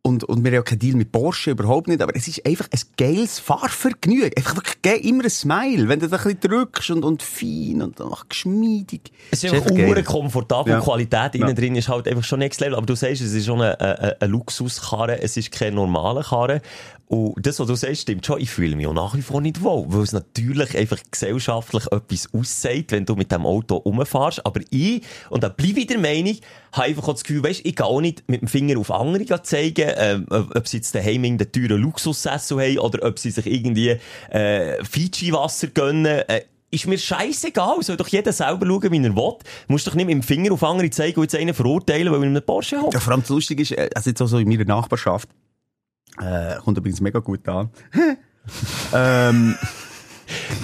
und, und wir haben ja keinen Deal mit Porsche, überhaupt nicht. Aber es ist einfach ein geiles Fahrvergnügen. Einfach wirklich immer ein Smile. Wenn du da ein bisschen drückst und, und fein und dann geschmeidig. Es ist einfach echt geil. komfortabel. Ja. Die Qualität Ja. innen drin ist halt einfach schon next level. Aber du sagst, es ist schon eine, eine, eine Luxuskarre. Es ist keine normale Karre. Und das, was du sagst, stimmt schon. Ich fühle mich auch nach wie vor nicht wohl. Weil es natürlich einfach gesellschaftlich etwas aussieht, wenn du mit dem Auto rumfährst. Aber ich, und da bleibe ich der Meinung, habe einfach auch das Gefühl, weißt, ich gehe auch nicht mit dem Finger auf andere zeigen, ähm, ob sie jetzt daheim einen teuren Luxussessel haben oder ob sie sich irgendwie, äh, Fiji-Wasser gönnen. Äh, ist mir scheißegal, soll doch jeder selber schauen, wie er will. Musst doch nicht mit dem Finger auf andere zeigen und jetzt einen verurteilen, weil in einem Porsche hat. Ja, vor allem das Lustige ist, äh, also jetzt auch so in meiner Nachbarschaft, äh, kommt übrigens mega gut an. ähm,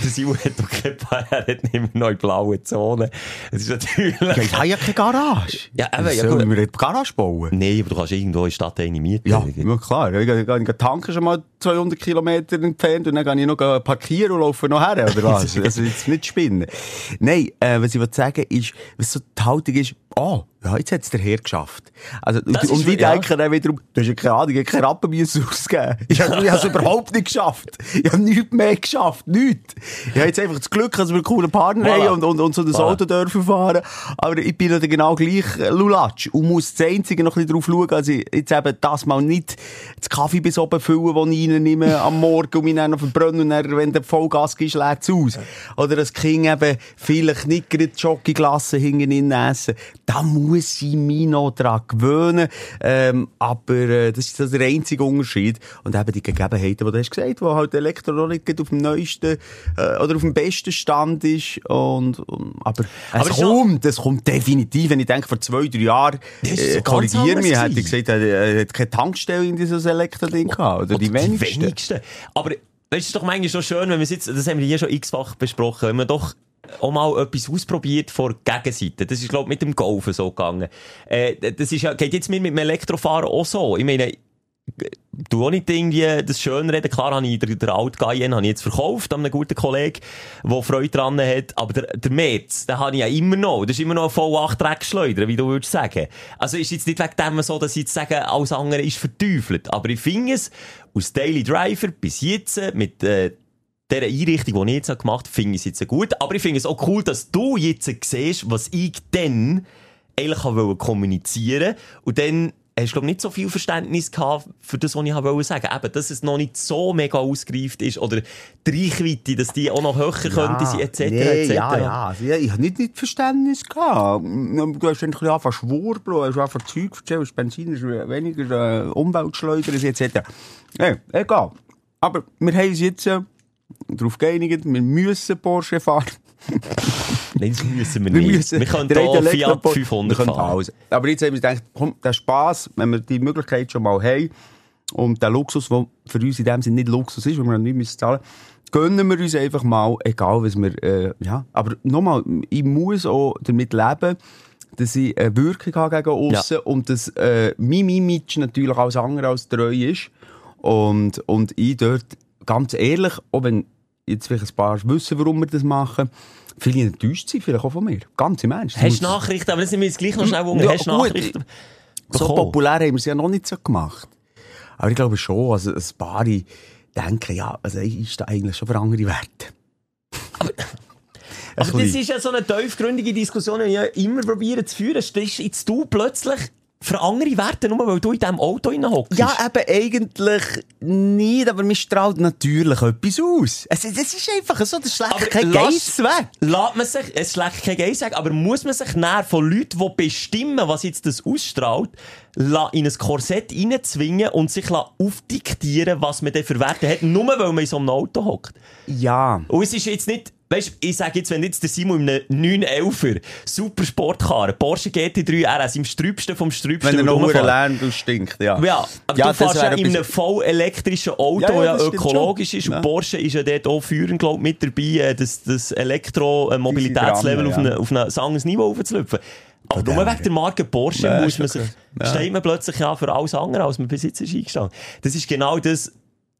Der Simon hat doch kein Paar, er hat nicht mehr neue blaue Zone. Es ist natürlich... ja, ich habe ja keine Garage. Ja, eben, ja, Sollen wir eine Garage bauen? Nee, aber du kannst irgendwo in der Stadt eine mieten. Ja klar. Ich, ich, ich, ich tanke schon mal 200 Kilometer entfernt und dann gehe ich noch parkieren und laufe noch her, oder was? also jetzt nicht spinnen. Nein, äh, was ich will sagen ist, was so die Haltung ist, oh, ja, jetzt hat es der Herr geschafft. Also, und, Das und wir ja. denken dann wiederum, du hast ja keine Ahnung, ich keine Rappen müssen ausgeben. Ich habe es überhaupt nicht geschafft. Ich habe nichts mehr geschafft. Nichts. Ich habe jetzt einfach das Glück, dass wir einen coolen Partner Voilà. haben und, und, und so das Voilà. Auto dürfen fahren. Aber ich bin dann genau gleich äh, Lulatsch und muss das Einzige noch ein bisschen drauf schauen, dass ich jetzt eben das mal nicht das Kaffee bis oben füllen, das ich reinnehme am Morgen und mich dann noch verbrenne und dann, wenn der Vollgas ist, leert es aus. Oder das Kind eben vielleicht nicht gerade Schokoglasse hinten essen. Da muss ich mich noch dran gewöhnen. Ähm, aber äh, das ist so der einzige Unterschied. Und eben die Gegebenheiten, die du hast gesagt, wo halt Elektro noch nicht gerade auf dem neuesten äh, oder auf dem besten Stand ist. Und, und, aber, Aber es kommt, es kommt definitiv. Wenn ich denke, vor zwei, drei Jahren, Das äh, korrigiere mich, hätte ich gesagt, er, er hat keine Tankstelle in dieses Elektro-Ding gehabt. Oder die wenigsten. Wenigsten. Aber Das ist doch manchmal schon schön, wenn wir jetzt, das haben wir hier schon x-fach besprochen, wenn man doch auch mal etwas ausprobiert vor Gegenseite. Das ist, glaube ich, mit dem Golfen so gegangen. Äh, das ist geht jetzt mir mit dem Elektrofahren auch so. Ich meine, du auch nicht irgendwie das Schönreden. Klar habe ich den, den Alt Cayenne habe ich jetzt verkauft an einen guten Kollegen, der Freude dran hat. Aber der, der Metz, den habe ich ja immer noch. Das ist immer noch ein V8 Dreckschleuder, wie du würdest sagen. Also ist jetzt nicht wegen dem so, dass ich jetzt sage, alles andere ist verteufelt. Aber ich finde es, aus Daily Driver bis jetzt, mit, äh, dieser Einrichtung, die ich jetzt gemacht habe, finde ich es jetzt gut. Aber ich finde es auch cool, dass du jetzt siehst, was ich dann eigentlich wollte kommunizieren und dann hast du, glaube nicht so viel Verständnis gehabt für das, was ich wollte sagen. Eben, dass es noch nicht so mega ausgereift ist oder die Reichweite, dass die auch noch höher könnte sein, etc. Nee, etc. ja, ja. Also, ja, ich habe nicht, nicht Verständnis gehabt. Du hast ein bisschen angefangen schwurbeln, du hast angefangen Zeug erzählt, Benzin ist weniger äh, Umweltschleuder, etc. Nee, egal. Aber wir haben uns jetzt äh, darauf geeinigt, wir müssen Porsche fahren. Nein, das müssen wir Wir nicht. müssen- wir können hier Fiat Elektro- 500 wir können fahren. alles. Aber jetzt haben wir gedacht, komm, der Spass, wenn wir die Möglichkeit schon mal haben, und der Luxus, der für uns in dem Sinne nicht Luxus ist, weil wir nicht müssen zahlen gönnen wir uns einfach mal, egal was wir, äh, ja. Aber nochmal, ich muss auch damit leben, dass ich eine Wirkung habe gegen aussen und dass äh, mein Image natürlich alles andere als treu ist. Und, und ich dort, ganz ehrlich, auch wenn jetzt vielleicht ein paar wissen, warum wir das machen, viele enttäuscht sind, vielleicht auch von mir. Ganz im Ernst. Hast du Nachrichten, aber das sind wir jetzt gleich noch schnell wundern. Ja, Hast gut, Nachrichten so bekommen? populär haben wir es ja noch nicht so gemacht. Aber ich glaube schon, also ein paar denken, ja, also ist da eigentlich schon für andere Werte. Aber das ist ja so eine tiefgründige Diskussion, die ich ja immer probiere zu führen. Stehst jetzt du plötzlich für andere Werte, nur weil du in diesem Auto hockst? Ja, eben eigentlich nicht, aber mir strahlt natürlich etwas aus. Es, das ist einfach so, das schlägt kein lass- Geiss weg. Lässt man sich, es schlägt kein Geiss sagen, aber muss man sich näher von Leuten, die bestimmen, was jetzt das ausstrahlt, in ein Korsett reinzwingen und sich la aufdiktieren, was man denn für Werte hat, nur weil man in so einem Auto hockt? Ja. Und es ist jetzt nicht, weißt ich sage jetzt, wenn jetzt der Simon in einem 911er Supersportkarren, Porsche GT3 RS im Strübsten vom Strübsten Wenn er noch lernt und stinkt, ja. Ja, aber Ja, du fährst ja in einem voll elektrischen Auto, Ja, ja, ja, ökologisch ist. Und. Porsche ist ja dort auch führend, glaub ich, mit dabei, äh, das, das Elektro-Mobilitätslevel auf, sind ein dran, auf ein sanges Niveau aufzulüpfen. Aber nur wegen der Marke Porsche muss man sich, steht man plötzlich ja für alles andere, als man bis jetzt ist eingestanden. Das ist genau das,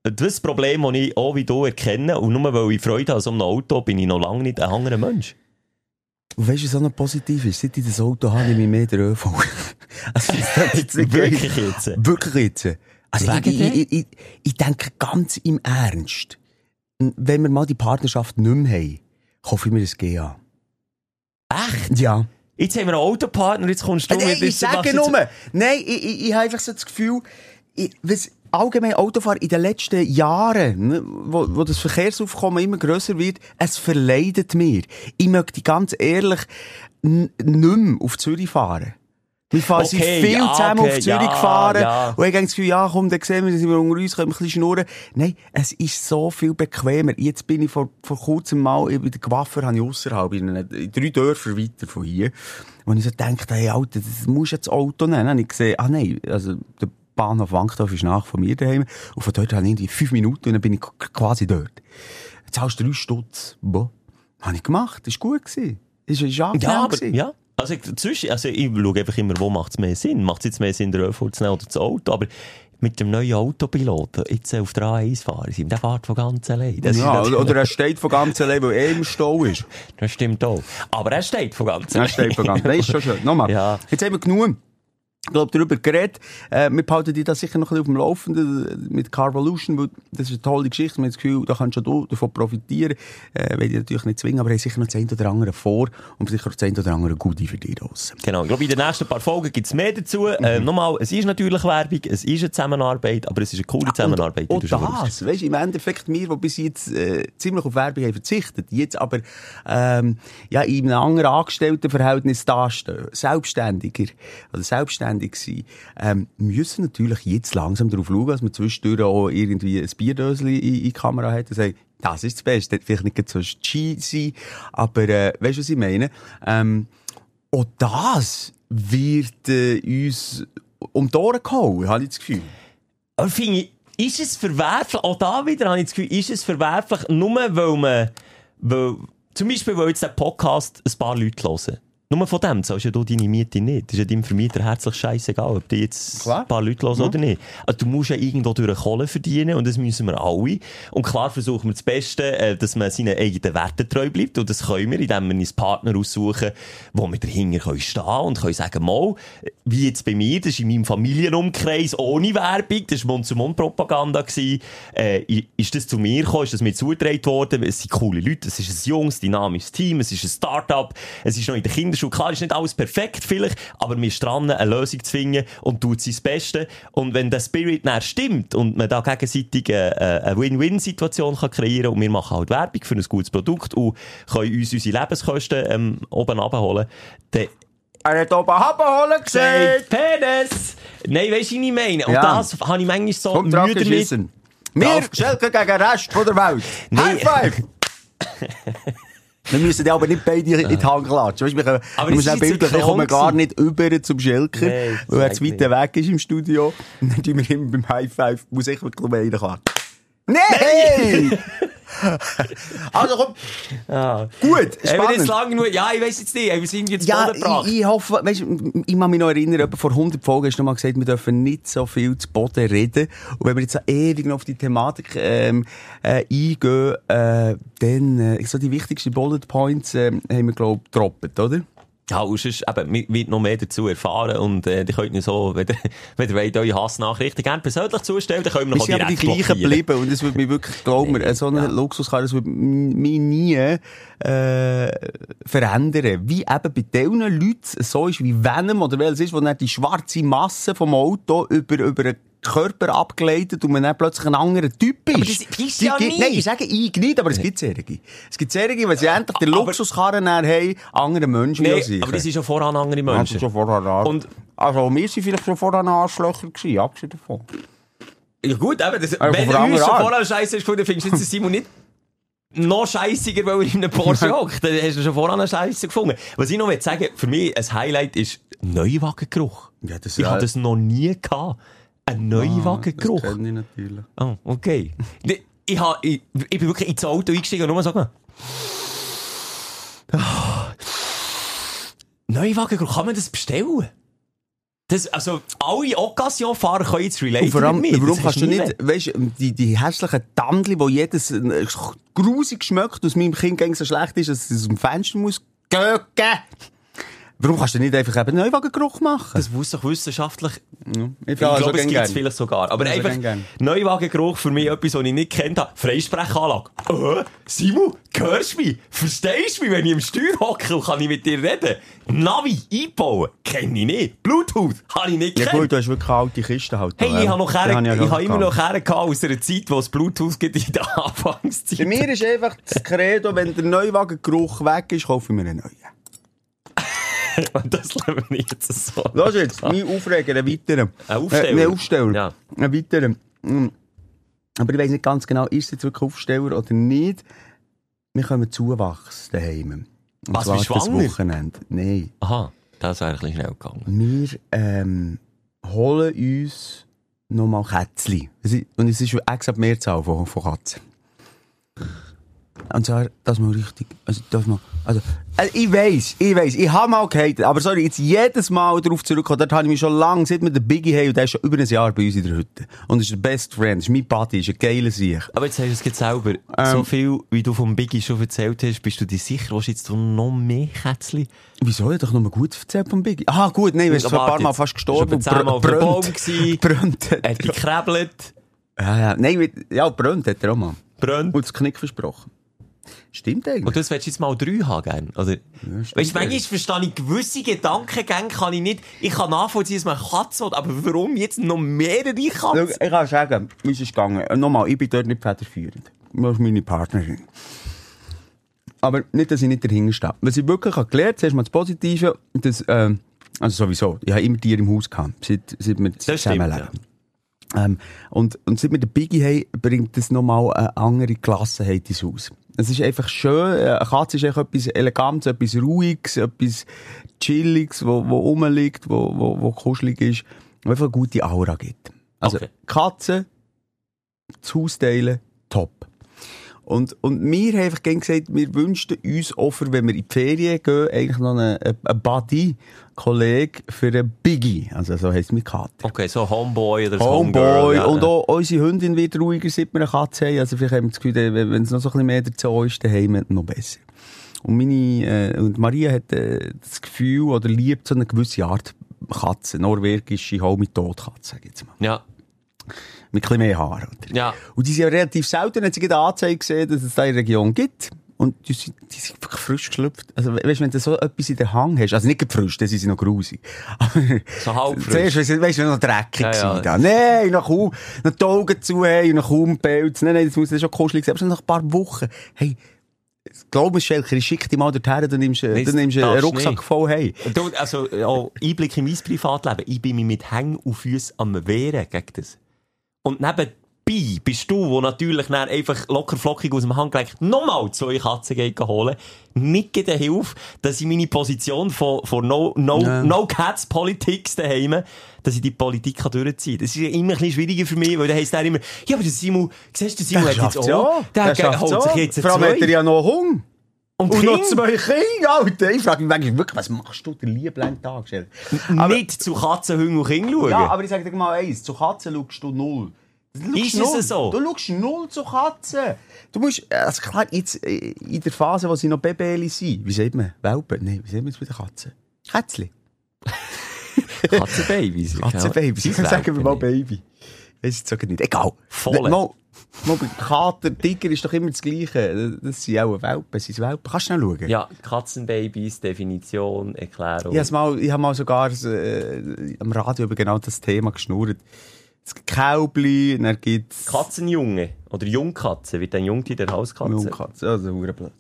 das Problem, das ich auch wie du erkenne. Und nur weil ich Freude habe an so einem Auto, bin ich noch lange nicht ein anderer Mensch. Und weißt du, was auch noch positiv ist? Seit ich das Auto habe, nehme ich mehr den ÖV. also, jetzt. Wirklich jetzt. Wirklich jetzt. Also, ich, ich, ich, ich, denke ganz im Ernst, wenn wir mal die Partnerschaft nicht mehr haben, kaufe ich mir das GA. Echt? Ja. Jetzt haben wir einen Autopartner, jetzt kommst du Nein, mit... ich sage nur, nein, ich, ich, ich habe einfach so das Gefühl, ich, was allgemein Autofahren in den letzten Jahren, ne, wo, wo das Verkehrsaufkommen immer grösser wird, es verleidet mir. Ich möchte ganz ehrlich nicht mehr auf Zürich fahren. Wir fahren Okay, viel ja, zusammen okay, auf Zürich ja, gefahren. ja. Und ich habe das Gefühl, ja, komm, dann sehen wir, sind wir unter uns, können wir ein bisschen schnurren. Nein, es ist so viel bequemer. Jetzt bin ich vor, vor kurzem mal, bei der Gewaffer habe ich ausserhalb, in, einer- in drei Dörfer weiter von hier. Und ich so dachte, hey, Alter, das musst du jetzt Auto nehmen. Dann habe ich gesehen, ah nein, also, der Bahnhof Wankdorf ist nach von mir daheim. Und von dort habe ich fünf Minuten und dann bin ich quasi dort. Jetzt zahlst du drei Stutz. Boah. Habe ich gemacht. Ist gut gewesen. Ist, ist angenehm Ja, aber, gewesen. ja. Also, zwischen, also ich schaue einfach immer, wo macht es mehr Sinn. Macht es jetzt mehr Sinn, den ÖV zu nehmen oder das Auto? Aber mit dem neuen Autopilot, jetzt auf der A1 fahren, sind der fährt von ganz allein. Das, Ja, natürlich- oder er steht von ganz allein, weil er im Stau ist. das stimmt auch. Aber er steht von ganz Er allein. steht von ganz. Das ist schon schön. Nochmal. Ja. Jetzt haben wir genug. Ich glaube, darüber geredet. Äh, wir behalten die da sicher noch ein bisschen auf dem Laufenden äh, mit Carvolution, weil das ist eine tolle Geschichte. Wir haben das Gefühl, da kannst schon du davon profitieren. Äh, will ich natürlich nicht zwingen, aber haben sicher noch das eine oder andere vor und sicher auch das eine oder andere Gute für dich draussen. Genau, ich glaube, in den nächsten paar Folgen gibt es mehr dazu. Mhm. Äh, nochmal, es ist natürlich Werbung, es ist eine Zusammenarbeit, aber es ist eine coole Zusammenarbeit. Und du sagst. das, weißt, im Endeffekt, wir, die bis jetzt äh, ziemlich auf Werbung haben verzichtet, jetzt aber ähm, ja, in einem anderen Angestelltenverhältnis dastehen, selbstständiger oder selbstständig sein, ähm, müssen natürlich jetzt langsam darauf schauen, dass man zwischendurch auch irgendwie ein Bierdösli in, in die Kamera hat und sagt, das ist das Beste. Vielleicht nicht so cheesy, aber äh, weißt du, was ich meine? Ähm, auch das wird äh, uns um die Ohren gehauen, habe ich das Gefühl. Aber finde ich, ist es verwerflich, auch da wieder habe ich das Gefühl, ist es verwerflich, nur weil man, weil, zum Beispiel, weil jetzt der Podcast ein paar Leute hören. Nur von dem zahlst ja du deine Miete nicht. Das ist ja deinem Vermieter herzlich scheißegal, ob die jetzt Klar. ein paar Leute hören oder nicht. Also du musst ja irgendwo durch Kohle verdienen und das müssen wir alle. Und klar versuchen wir das Beste, äh, dass man seinen eigenen Werten treu bleibt und das können wir, indem wir uns Partner aussuchen, wo wir dahinter können stehen und können sagen, mal, wie jetzt bei mir, das ist in meinem Familienumkreis ohne Werbung, das war Mund-zu-Mund-Propaganda äh, ist das zu mir gekommen, ist das mir zugetragen worden, es sind coole Leute, es ist ein junges, dynamisches Team, es ist ein Start-up, es ist noch in der Kinderschule, klar ist nicht alles perfekt vielleicht, aber wir sind dran, eine Lösung zu finden und tut sein Bestes und wenn der Spirit dann stimmt und man da gegenseitig äh, eine Win-Win-Situation kann kreieren und wir machen halt Werbung für ein gutes Produkt und können uns unsere Lebenskosten ähm, oben abholen, dann Er hat oben abholen Sagt Penis! Nein, weisst du, was ich meine? Und Ja. das habe ich manchmal so Kommt Mühe damit. Wir, Ja. Schelke gegen den Rest von der Welt. Nee. High five! Wir müssen die aber nicht beide in die Hand klatschen. Weißt, wir können, Aber wir müssen jetzt bildlich, kommen synchron gar nicht über zum Schelker, das weil er zu weit weg ist im Studio. Und dann tun wir immer beim High Five, muss ich wirklich mal reinklatschen. Nein! also komm, Ja. gut, Haben wir jetzt spannend. lang genug? Ja, ich weiss jetzt nicht. Wir irgendwie zu Ja, gebracht? ich, ich hoffe, weißt, ich kann mich noch erinnern, etwa vor 100 Folgen hast du mal gesagt, wir dürfen nicht so viel zu Boden reden. Und wenn wir jetzt so ewig noch auf die Thematik ähm, äh, eingehen, äh, dann äh, so die wichtigsten Bullet Points äh, haben wir, glaube ich, gedroppt, oder? Ja, und sonst, eben, wir wird noch mehr dazu erfahren und äh, die könnt ihr so, wenn ihr, wenn ihr wollt, eure Hassnachrichten gerne persönlich zustellen, dann können wir noch sind aber die direkt gleichen geblieben und es würde mich wirklich, glauben wir, so eine Luxuskarre, das würde mich nie äh, verändern. Wie eben bei diesen Leuten so ist, wie Venom oder welches ist, wo dann die schwarze Masse vom Auto über, über Körper abgeleitet und man dann plötzlich ein anderer Typ ist. Aber das ja nie. Nein, ich sage ich nicht, aber es gibt Serien. Es gibt Serien, wenn sie endlich den Luxuskarren dann haben, andere Menschen Nee, sich. aber das ist ja voran andere Ja, das Menschen. ist schon vorher an. Und- also, wir sind vielleicht schon vorher Arschlöcher gewesen, abgesehen davon. Ja gut, eben, das, Aber wenn du uns schon vorher scheiße hast gefunden, findest du jetzt Simon nicht noch scheissiger, weil er in einem Porsche hockt. Dann hast du schon vorher einen Scheiße gefunden. Was ich noch will sagen, für mich ein Highlight ist Neuwagengeruch. Ja, das Ich ja- habe das noch nie gehabt. Ein Neuwagengeruch. Das kenne ich natürlich. Oh, okay. Ich, ich, ich, ich bin wirklich ins Auto eingestiegen und nur so gemacht. Ah. Neuwagengeruch, kann man das bestellen? Das, also, alle Occasion-Fahrer können jetzt relaten Und vor allem, mit mir. warum Das kannst du nicht, weißt du, die, die hässlichen Tandli, wo jedes äh, grusig schmeckt, aus meinem Kind so schlecht ist, dass es aus dem Fenster muss gehen. Warum kannst du nicht einfach eben Neuwagengeruch machen? Das muss doch wissenschaftlich. ich Ich glaube, es gibt es viel. vielleicht sogar. Aber Also einfach, gern. Neuwagengeruch für mich etwas, was ich nicht kennt habe. Freisprechanlage. Äh, Simon, hörst du mich? Verstehst du mich, wenn ich im Steuer hocke und kann ich mit dir reden? Navi einbauen? Kenne ich nicht. Bluetooth? Habe ich nicht Ja gekannt. gut, du hast wirklich alte Kiste halt. Hey, ich habe noch Kerne, ich, ja schon habe immer noch. Kerne gehabt aus einer Zeit, wo es Bluetooth gibt in der Bei Anfangszeit. mir ist einfach das Credo, wenn der Neuwagengeruch weg ist, kaufe ich mir einen neuen. Und das lassen wir jetzt so. Los jetzt, mein Aufreger, einen weiteren. Ein Aufsteller? Äh, Nein, Aufsteller. Ja. Weiteren. Mm. Aber ich weiss nicht ganz genau, ist es jetzt wirklich Aufsteller oder nicht. Wir kommen Zuwachs daheim. Und Was, bist du das schwanger? Wochenende. Nein. Aha, das ein bisschen schnell gegangen. Wir ähm, holen uns nochmal Kätzchen. Ist- Und es ist die Mehrzahl von, von Katzen. Und zwar, das mal richtig, also, das mal, also, also ich weiss, ich weiss, ich habe mal gehatet, aber sorry, jetzt jedes Mal darauf zurückkommen, dort habe ich mich schon lange, seit wir den Biggie haben, und der ist schon über ein Jahr bei uns in der Hütte. Und ist der Best Friend, ist mein Buddy, ist ein geiler Sieg. Aber jetzt hast du es jetzt selber. Ähm. so viel, wie du vom Biggie schon erzählt hast, bist du dir sicher, du jetzt noch mehr Kätzchen? Wieso? Ich doch noch mal gut erzählt vom Biggie. Ah, gut, nein, sind Aber ein paar Mal fast gestorben. etwa zehnmal auf dem Baum. Brennt. Er hat gekrebelt, Ja, ja, nein, ja, brennt hat er auch mal. brennt. Und das Knick versprochen. Stimmt eigentlich. Und das willst du jetzt mal drei haben, gern? Oder, stimmt weißt du, manchmal verstehe ich gewisse Gedankengänge, kann ich nicht, ich kann nachvollziehen, dass man Katzen will, aber warum jetzt noch mehrere Schau, Katzen? ich kann sagen, es ist gegangen. Äh, Nochmal, ich bin dort nicht federführend. Das ist meine Partnerin. Aber nicht, dass ich nicht dahinter stehe. Was ich wirklich habe gelernt, zuerst mal das Positive, dass, ähm, also sowieso, ich habe immer Tiere im Haus gehabt, seit, seit wir stimmt, zusammenleben. Ähm, und, und seit wir den Biggie haben, bringt das nochmal eine andere Gelassenheit ins Haus. Es ist einfach schön, äh, eine Katze ist einfach etwas Elegantes, etwas Ruhiges, etwas Chilliges, wo, wo rumliegt, wo, wo, wo kuschelig ist, wo einfach eine gute Aura gibt. Also, Okay. Katze das Haus teilen, top. Und, und wir haben einfach gesagt, wir wünschten uns für, wenn wir in die Ferien gehen, eigentlich noch einen, einen Buddy-Kollege für einen Biggie. Also so heisst mein Kater. Okay, so Homeboy oder so Homeboy. Homegirl. und auch unsere Hündin wird ruhiger, seit wir eine Katze haben. Also vielleicht haben wir das Gefühl, wenn es noch so ein bisschen mehr dazu ist, dann haben wir noch besser. Und meine, äh, und Maria hat äh, das Gefühl oder liebt so eine gewisse Art Katze. Norwegische Hau-mit-Tod-Katze, sag ich jetzt mal. Ja, Mit ein mehr Haaren. Oder? ja. Und die sind ja relativ selten, hat sie gerade Anzeige gesehen, dass es da in der Region gibt. Und die sind, die sind wirklich frisch geschlüpft. Also, weißt du, wenn du so etwas in der Hang hast, also nicht frisch, dann sind sie noch grusig. Aber So halb frisch. Zuerst, weißt du, noch dreckig Ja, ja. da. Nein, noch kaum, noch die Augen zu haben noch kaum Pelz. Nein, nein, das muss dann schon kuschelig sein. Aber nach ein paar Wochen, hey, glaub mir, Schelker, ich schick dich mal dorthin, dann nimmst du, dann nimmst du einen Rucksack nicht. voll hey. Du, also, auch Einblick in mein Privatleben. Ich bin mich mit Hängen und Füßen am Wehren gegen das. Und nebenbei bist du, wo natürlich dann einfach locker flockig aus dem Handgelenk nochmal zwei Katzen geht holen, nicht gegen Hilfe, dass ich meine Position von, von No, no, Ja. no Cats Politics daheim, dass ich die Politik kann durchziehen kann. Das ist ja immer ein bisschen schwieriger für mich, weil dann heisst er immer, ja, aber der Simon, siehst du, der Simon hat jetzt auch, der, schafft's holt sich jetzt Vor allem hat er ja noch Hunger. Und, Und noch zwei Kinder, Alter. Ich frage mich manchmal wirklich, was machst du den lieben Tag? Aber- nicht zu Katzen, Hunden und Kindern schauen. Ja, aber ich sage dir mal eins, zu Katzen schaust du null. Du Ist schaust es null. so? Du schaust null zu Katzen. Du musst, also klar, jetzt, äh, in der Phase, wo sie noch Babeli sind, wie sagt man? Welpen? Nein, wie sagt man jetzt bei den Katzen? Kätzli. Katzenbabys. Katzenbabys. Sagen wir mal. Baby. Ich jetzt nicht. Egal. Voll. Mal, mal bei Kater, Tiger ist doch immer das Gleiche. Das sind auch Welpen. Sind es Welpen? Kannst du schnell schauen? Ja, Katzenbabys, Definition, Erklärung. Ich habe mal, ich hab mal sogar äh, am Radio über genau das Thema geschnurrt. Es gibt Kälbli, dann gibt's Katzenjunge oder Jungkatze wird ein Jungtier der Hauskatze. Jungkatze. Also, hure blöd.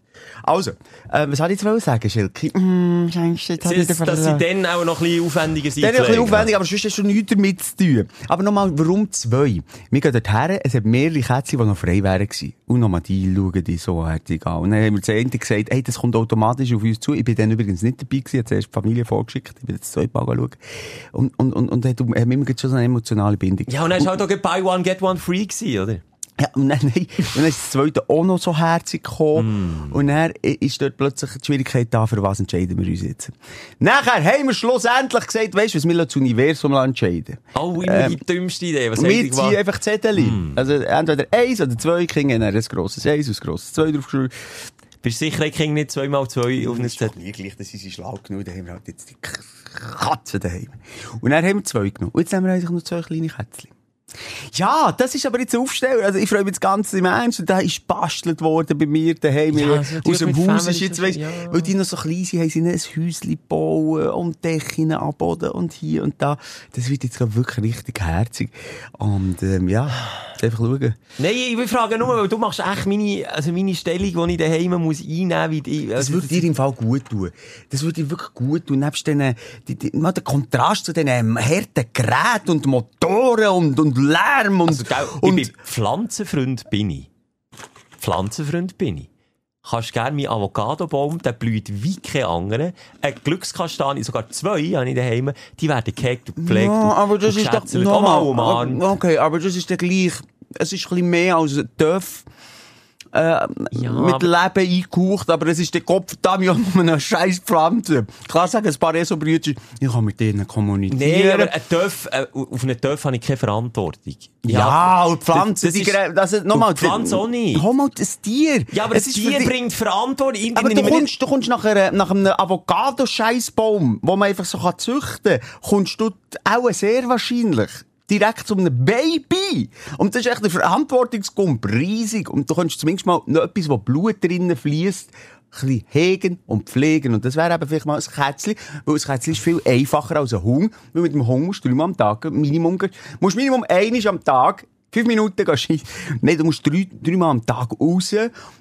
Also, äh, was wollte ich jetzt sagen, Schilki? Mm, schenkst du, jetzt hab ich Das, dass sie dann auch noch ein bisschen aufwendiger sind. Ist ein bisschen pflegen. aufwendig, aber sonst hast du nichts damit zu tun. Aber nochmal, warum zwei? Wir gehen dorthin, es hat mehrere Kätzchen, die noch frei wären gewesen. Und nochmal die schauen die so herzig an. Und dann haben wir zu Ende gesagt, hey, das kommt automatisch auf uns zu. Ich bin dann übrigens nicht dabei gewesen, ich habe zuerst die Familie vorgeschickt, ich bin jetzt zwei Mal schauen. Und, und, und, und hat, haben immer schon so eine emotionale Bindung. Ja, und dann war halt auch Buy One, Get One Free gewesen, oder? Ja, und dann, dann ist das zweite auch noch so herzig gekommen. Mm. Und dann ist dort plötzlich die Schwierigkeit da, für was entscheiden wir uns jetzt. Nachher haben wir schlussendlich gesagt, weißt du, was wir das Universum entscheiden Oh, immer die dümmste Idee. Was wir ziehen was? einfach Zettel. Also entweder eins oder zwei Kinder, dann ein grosses Eins und ein grosses Zwei draufgeschrieben. Bist du sicher, ich kriege nicht zweimal zwei auf eine Das ist doch Zettel? nie gleich, das ist schlau genug, dann haben wir halt jetzt die K- Katzen daheim. Und dann haben wir zwei genommen. Und jetzt haben wir eigentlich noch zwei kleine Kätzchen. Ja, das ist aber jetzt ein Aufsteller. Also ich freue mich jetzt ganz im Ernst. Und da ist bastelt worden bei mir daheim. Ja, natürlich Aus dem Haus ist jetzt, weißt, ja. weil die noch so klein sind, haben sie ein Häuschen gebaut und Decken abboden und hier und da. Das wird jetzt glaub, wirklich richtig herzig. Und ähm, ja, einfach schauen. Nein, ich will fragen nur, weil du machst echt meine, also meine Stellung, die ich daheim muss einnehmen muss. wie Das also, würde dir im Fall gut tun. Das würde dir wirklich gut tun. Nebst den, die, die, mal der Kontrast zu diesen harten Geräten und Motoren und, und Lärm und, Also, gell, und ich bin Pflanzenfreund bin ich. Pflanzenfreund bin ich. Kannst gerne meinen Avocadobaum, der blüht wie kein anderer. Ein Glückskastanie, sogar zwei habe ich daheim, die werden gehegt und gepflegt. ja, und- aber das und ist doch geschätzelt. Auch mal umarmt. normal. Okay, aber das ist dann gleich, es ist ein bisschen mehr als ein Dörf. Äh, Ja, mit Leben eingehaucht, aber es ist der Kopf da ja nur eine scheiß Pflanze. Klar sagen ein paar Eso-Brüder, ich kann mit denen kommunizieren. Nein, aber ein Töff, äh, auf einen Töff habe ich keine Verantwortung. Ja, und Pflanzen, das die, ist- das ist, nochmal, Und Pflanzen auch nicht. Hol mal das Tier. Ja, aber Es das Tier bringt Verantwortung. Ich- Aber ich du nehme nicht- kommst, du kommst nach, einer, nach einem Avocado-Scheissbaum, wo man einfach so kann züchten kann, kommst du auch sehr wahrscheinlich direkt zu einem Baby. Und das ist echt ein Verantwortungsgump, riesig. Und du kannst zumindest mal noch etwas, wo Blut drinnen fließt, bisschen hegen und pflegen. Und das wäre eben vielleicht mal ein Kätzchen, weil ein Kätzchen ist viel einfacher als ein Hund, weil mit dem Hund musst du dreimal am Tag, Minimum, musst Minimum einmal am Tag Fünf Minuten gehst du, nein, du musst drei, dreimal am Tag raus.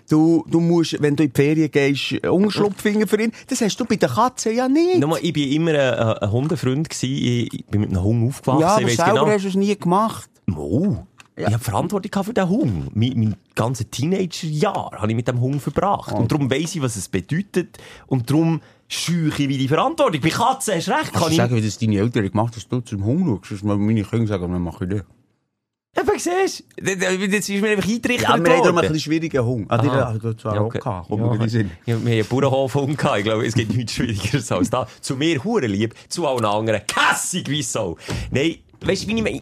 Du, du musst, wenn du in die Ferien gehst, Unterschlupffinger für ihn. Das hast du bei der Katze ja nicht. Nochmal, ich war immer ein, ein Hundefreund. Gewesen. Ich, bin mit einem Hund aufgewachsen. ja, aber ich selber genau. hast du es nie gemacht. Oh. Ich habe Verantwortung für den Hund. Mein, mein ganzes Teenagerjahr habe ich mit dem Hund verbracht. Und darum weiss ich, was es bedeutet. Und darum scheuche ich wie die Verantwortung. Bei Katzen hast du recht. Kann ich... sagen, wie das deine Eltern gemacht haben, dass du zum Hund schaust? Meine Kinder sagen, dann mache ich das. Eben, siehst du? Jetzt ist mir einfach eingerichtet Ja, wir haben darum ein worden. bisschen schwierigen Hunger. Ah, die hat zwar Ja, auch gehabt, kommt Ja, mir in den Sinn. Ja, wir haben einen Bauernhof gehabt. Ich glaube, es gibt nichts Schwierigeres als das. Zu mir hure lieb, zu allen anderen kässig wie so. Nein, weißt du, wie ich meine?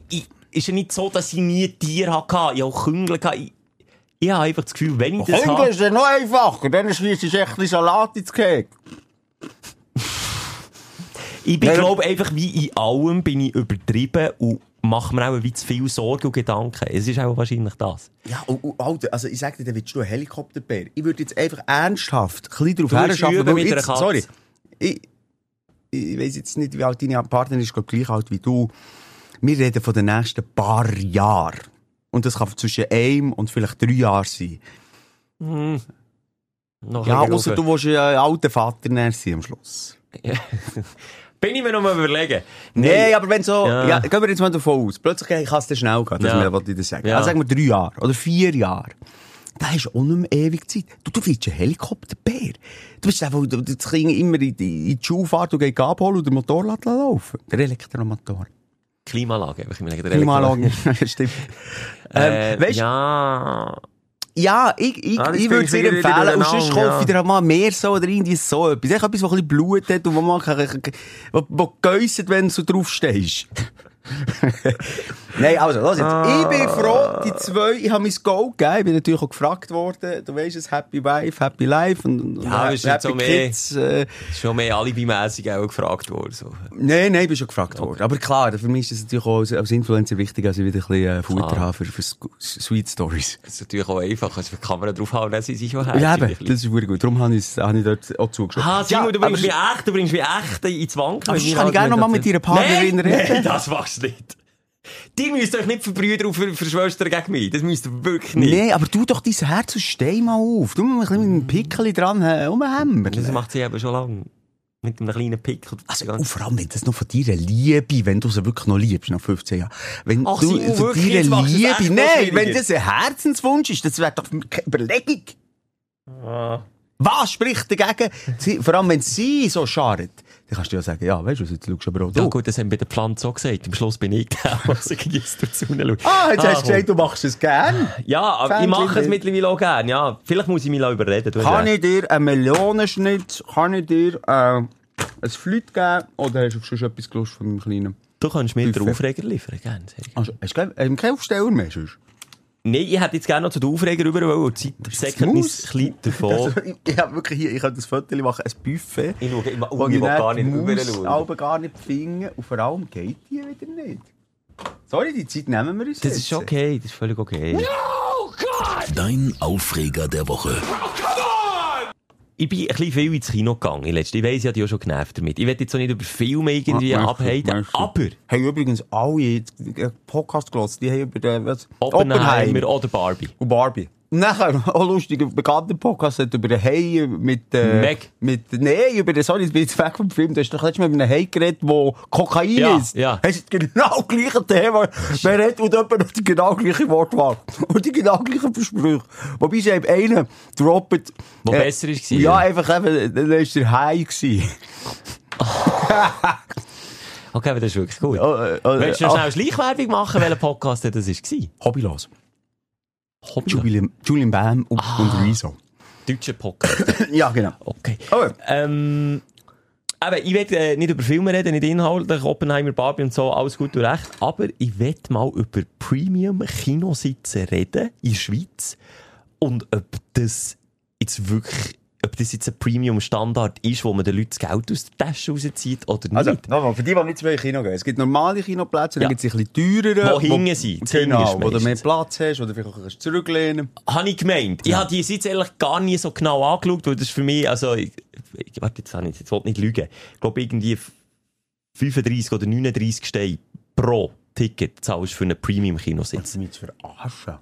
Ist ja nicht so, dass ich nie Tiere hatte. Ich habe auch Küngel gehabt. Ich, ich habe einfach das Gefühl, wenn ich das Küngel habe... ist ja noch einfacher, dann schießt du echt ein bisschen Salat ins Kek. Ich bin, glaube einfach, wie in allem bin ich übertrieben und mache mir auch wie zu viel Sorgen und Gedanken. Es ist auch wahrscheinlich das. Ja, und, und, Alter, also ich sag dir, dann willst du ein Helikopterbär. Ich würde jetzt einfach ernsthaft ein bisschen darauf herschaffen, mit jetzt, sorry, ich, ich weiss jetzt nicht, wie alt deine Partnerin ist, gleich alt wie du. Wir reden von den nächsten paar Jahren. Und das kann zwischen einem und vielleicht drei Jahren sein. Noch Ja, außer du willst ein alter Vater sein am Schluss. Bin ich mir noch mal überlegen. Nein, aber wenn so, Ja. ja. gehen wir jetzt mal davon aus, plötzlich kann es dann schnell gehen, das Ja. wollte ich dir sagen. Ja. Also sagen wir drei Jahre oder vier Jahre. Da hast du auch nicht mehr ewig Zeit. Du, du willst einen Helikopterbär. Du bist einfach, das Kind immer in die, in die Schulfahrt, du gehst abholen und den Motorrad laufen. Der Elektromotor. Klimaanlage, einfach der Klimaanlage. Stimmt. Äh, Ähm, weißt, ja. Ja, ich, ich, Ah, ich würde es wieder empfehlen. Und sonst kaufe ich dir mal mehr so oder irgendwie so etwas. Echt etwas, das ein bisschen Blut hat und wo man kann- wo, wo geäusset, wenn du so drauf stehst. Nein, also, los jetzt. Ich bin froh, die zwei, ich habe mein Go gegeben. Ich bin natürlich auch gefragt worden. Du weißt es, Happy Wife, Happy Life und, und Ja, jetzt Happy so mehr- Kids. Äh, schon mehr alibimässig auch gefragt worden. So. nein, nein, ich bin schon gefragt worden. Aber klar, für mich ist es natürlich auch als, als Influencer wichtig, dass ich wieder ein bisschen äh, Futter Klar. habe für, für Sweet Stories. Das ist natürlich auch einfach. Also, die Kamera draufhauen, dann sind sie schon herzig. Ja, eben, das ist wirklich gut. Darum habe ich, habe ich dort auch zugeschaut. Ah, Simon, Ja, du bringst mich echt, du bringst mich echt ins Wanken. Aber wir kann ich gerne noch mal Argumente- mit Ihrer Partnerin reden. Nein, das machst du nicht. Die müsst euch nicht verbrüdern und ver verschwöstern gegen mich. Das müsst ihr wirklich nicht. Nee, aber tu doch dein Herz und steh mal auf. Du musst ein bisschen mit einem Pickel dran rumhämmern. Das macht sie eben schon lange. Mit einem kleinen Pickel. Also, und vor allem, wenn das noch von deiner Liebe, wenn du sie wirklich noch liebst, nach 15 Jahren. Wenn Ach, du Simon, von wirklich, deiner Liebe, nein, wenn das ein Herzenswunsch ist, das wäre doch keine Überlegung. Ah. Was spricht dagegen? Sie, vor allem, wenn sie so schadet, dann kannst du ja sagen, ja, weißt du, jetzt schaust du aber auch Ja gut, das haben wir bei der Pflanze so gesagt. Am Schluss bin ich der, der jetzt Sonne schaut. Ah, jetzt hast du gesagt, du machst es gern. Ja, aber ich Fähnchen mache es mittlerweile auch gerne, ja. Vielleicht muss ich mich auch überreden. Kann ich dir einen Melonenschnitt, kann ich dir äh, ein Flüt geben, oder hast du schon etwas gelust von meinem Kleinen? Du kannst mir den. Aufreger liefern. Also, hast du keinen Aufsteller mehr? sonst? Nein, ich hätte jetzt gerne noch zu den Aufreger rüber, weil die Zeit säckert mich ein bisschen davon. Also, ich, ich habe wirklich hier, ich könnte ein Foto machen, ein Buffet. Ich schaue immer, wo oh, ich will gar nicht rüber schauen. aber gar nicht finden und vor allem geht die wieder nicht. Sorry, die Zeit nehmen wir uns Das jetzt. ist okay, das ist völlig okay. Dein Aufreger der Woche. Ich bin ein bisschen viel ins Kino gegangen. in letzter- Ich weiss, ich dich auch schon genervt damit. Ich will jetzt auch nicht über Filme irgendwie abhalten, aber Haben übrigens alle Podcast gehört, die haben über den, was? Oppenheimer oder Barbie. und Barbie. Nachher, auch lustig, ein bekannter Podcast hat über den Hai mit, äh, Meg. mit, nee, über den, sorry, ich bin jetzt weg vom Film, du hast doch letztes Mal über einen Hai geredet, der Kokain Ja, ist. ja. Hast du genau gleiche Thema, wer redet und jemand noch die genau gleiche Wortwahl. Und die genau gleichen Versprüche. Wobei sie eben einen droppt. Wo besser ist, Ja, einfach eben, dann war der Hai gewesen. Okay, aber das ist wirklich gut. Oh, äh, äh, Willst du noch ah, schnell Schleichwerbung machen, welcher Podcast das war? Hobbylos. Hobby. Julian, Julian Bam und, Ah. und Rezo. Deutscher Podcast. Ja, genau. Okay. Oh. Ähm, aber ich will äh, nicht über Filme reden, nicht inhaltlich, Oppenheimer, Barbie und so, alles gut und recht. Aber ich will mal über Premium-Kinositze reden in der Schweiz. Und ob das jetzt wirklich, ob das jetzt ein Premium-Standard ist, wo man den Leuten das Geld aus der Tasche rauszieht oder nicht. Also, nochmal, für die, die nicht zu Kino gehen. Es gibt normale Kinoplätze, dann Ja. gibt es ein bisschen teurere. Wo das hinten Genau, ist wo du mehr. Platz hast, oder vielleicht auch kannst zurücklehnen Habe ich gemeint. Ich habe die Sitze ehrlich gar nie so genau angeschaut, weil das für mich, also, ich, ich, warte, jetzt, ich, jetzt wollte ich nicht lügen. Ich glaube, irgendwie 35 oder 39 Steine pro Ticket zahlst du für einen Premium-Kinositz. mich zu verarschen.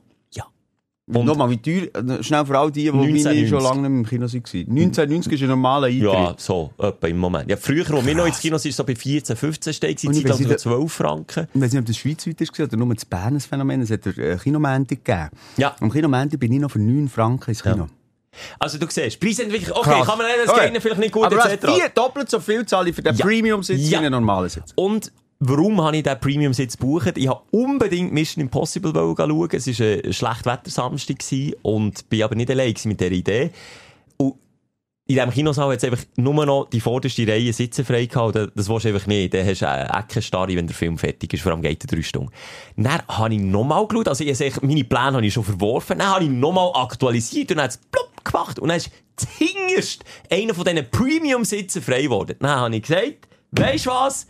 Ja. Und nochmal, wie teuer, schnell für all die, die meine 1990. schon lange nicht im Kino waren. 1990 ist ein normaler Eintritt. Ja, so, etwa im Moment. Ja, früher, als wir noch ins Kino sind, so bei 14, 15 Steine, sind weiss also nicht, 12 Franken. Ich weiß nicht, ob das schweizweit war oder nur das Bernes Phänomen. Es hat ein Kinomäntig gegeben. Ja. Am Kinomäntig bin ich noch für 9 Franken ins Kino. Also, du siehst, Preisentwicklung, okay, Krass. kann man das Okay. vielleicht nicht gut, Aber etc. vier doppelt so viel zahle ich für den Ja. Premium-Sitz Ja. wie einen normalen Sitz. Und Warum habe ich diesen Premium-Sitz gebucht? Ich habe unbedingt Mission Impossible schauen. Es war ein schlecht Wettersamstag gewesen und bin aber nicht allein mit dieser Idee. Und in diesem Kinosaal hat es einfach nur noch die vorderste Reihe Sitze frei gehabt. Das, willst du einfach nicht. Dann hast du eine Eckenstarre, wenn der Film fertig ist. Vor allem geht er drei Stunden. Dann habe ich nochmal geschaut. Also, ich meine Pläne habe ich schon verworfen. Dann habe ich nochmal aktualisiert und dann hat es plopp gemacht. Und dann ist zuhinterst einer von diesen Premium-Sitzen frei geworden. Dann habe ich gesagt, weisst du was?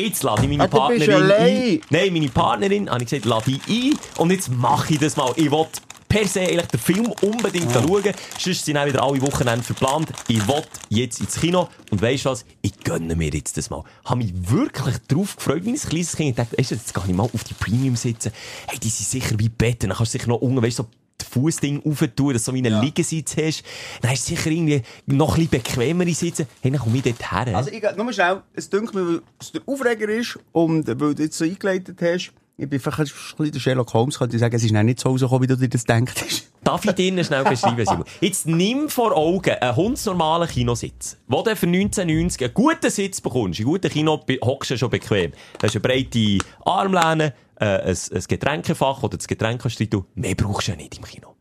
Jetzt lade ich meine Ah, Partnerin ein. Nein, meine Partnerin, habe ich gesagt, lade ich ein. Und jetzt mache ich das mal. Ich will per se eigentlich den Film unbedingt schauen. Sonst sind auch wieder alle Wochenende verplant. Ich will jetzt ins Kino. Und weisst du was? Ich gönne mir jetzt das mal. Habe mich wirklich drauf gefreut, wie ein kleines Kind. Ich dachte, du, jetzt gehe ich mal auf die Premium sitzen. Hey, die sind sicher wie Betten. Dann kannst du sicher noch unten, weißt du, so Fußding aufentun, dass du so wie einen Liegensitz hast. Dann hast du sicher irgendwie noch ein bisschen bequemere Sitzen. Hey, dann komme ich dort her. Also, ich, nur schnell, es dünkt mir, weil es der Aufreger ist und weil du jetzt so eingeleitet hast, ich bin vielleicht ein bisschen der Sherlock Holmes, könnte ich sagen, es ist dann nicht so rausgekommen, wie du dir das hast. Darf ich dir schnell beschreiben, Simon? Jetzt nimm vor Augen einen hundsnormalen Kinositz, wo du für 1990 einen guten Sitz bekommst. In guten Kino hockst du schon bequem. Du hast eine breite Armlehne, äh, ein, ein Getränkefach oder das Getränk kannst du rein tun. Mehr brauchst du ja nicht im Kino.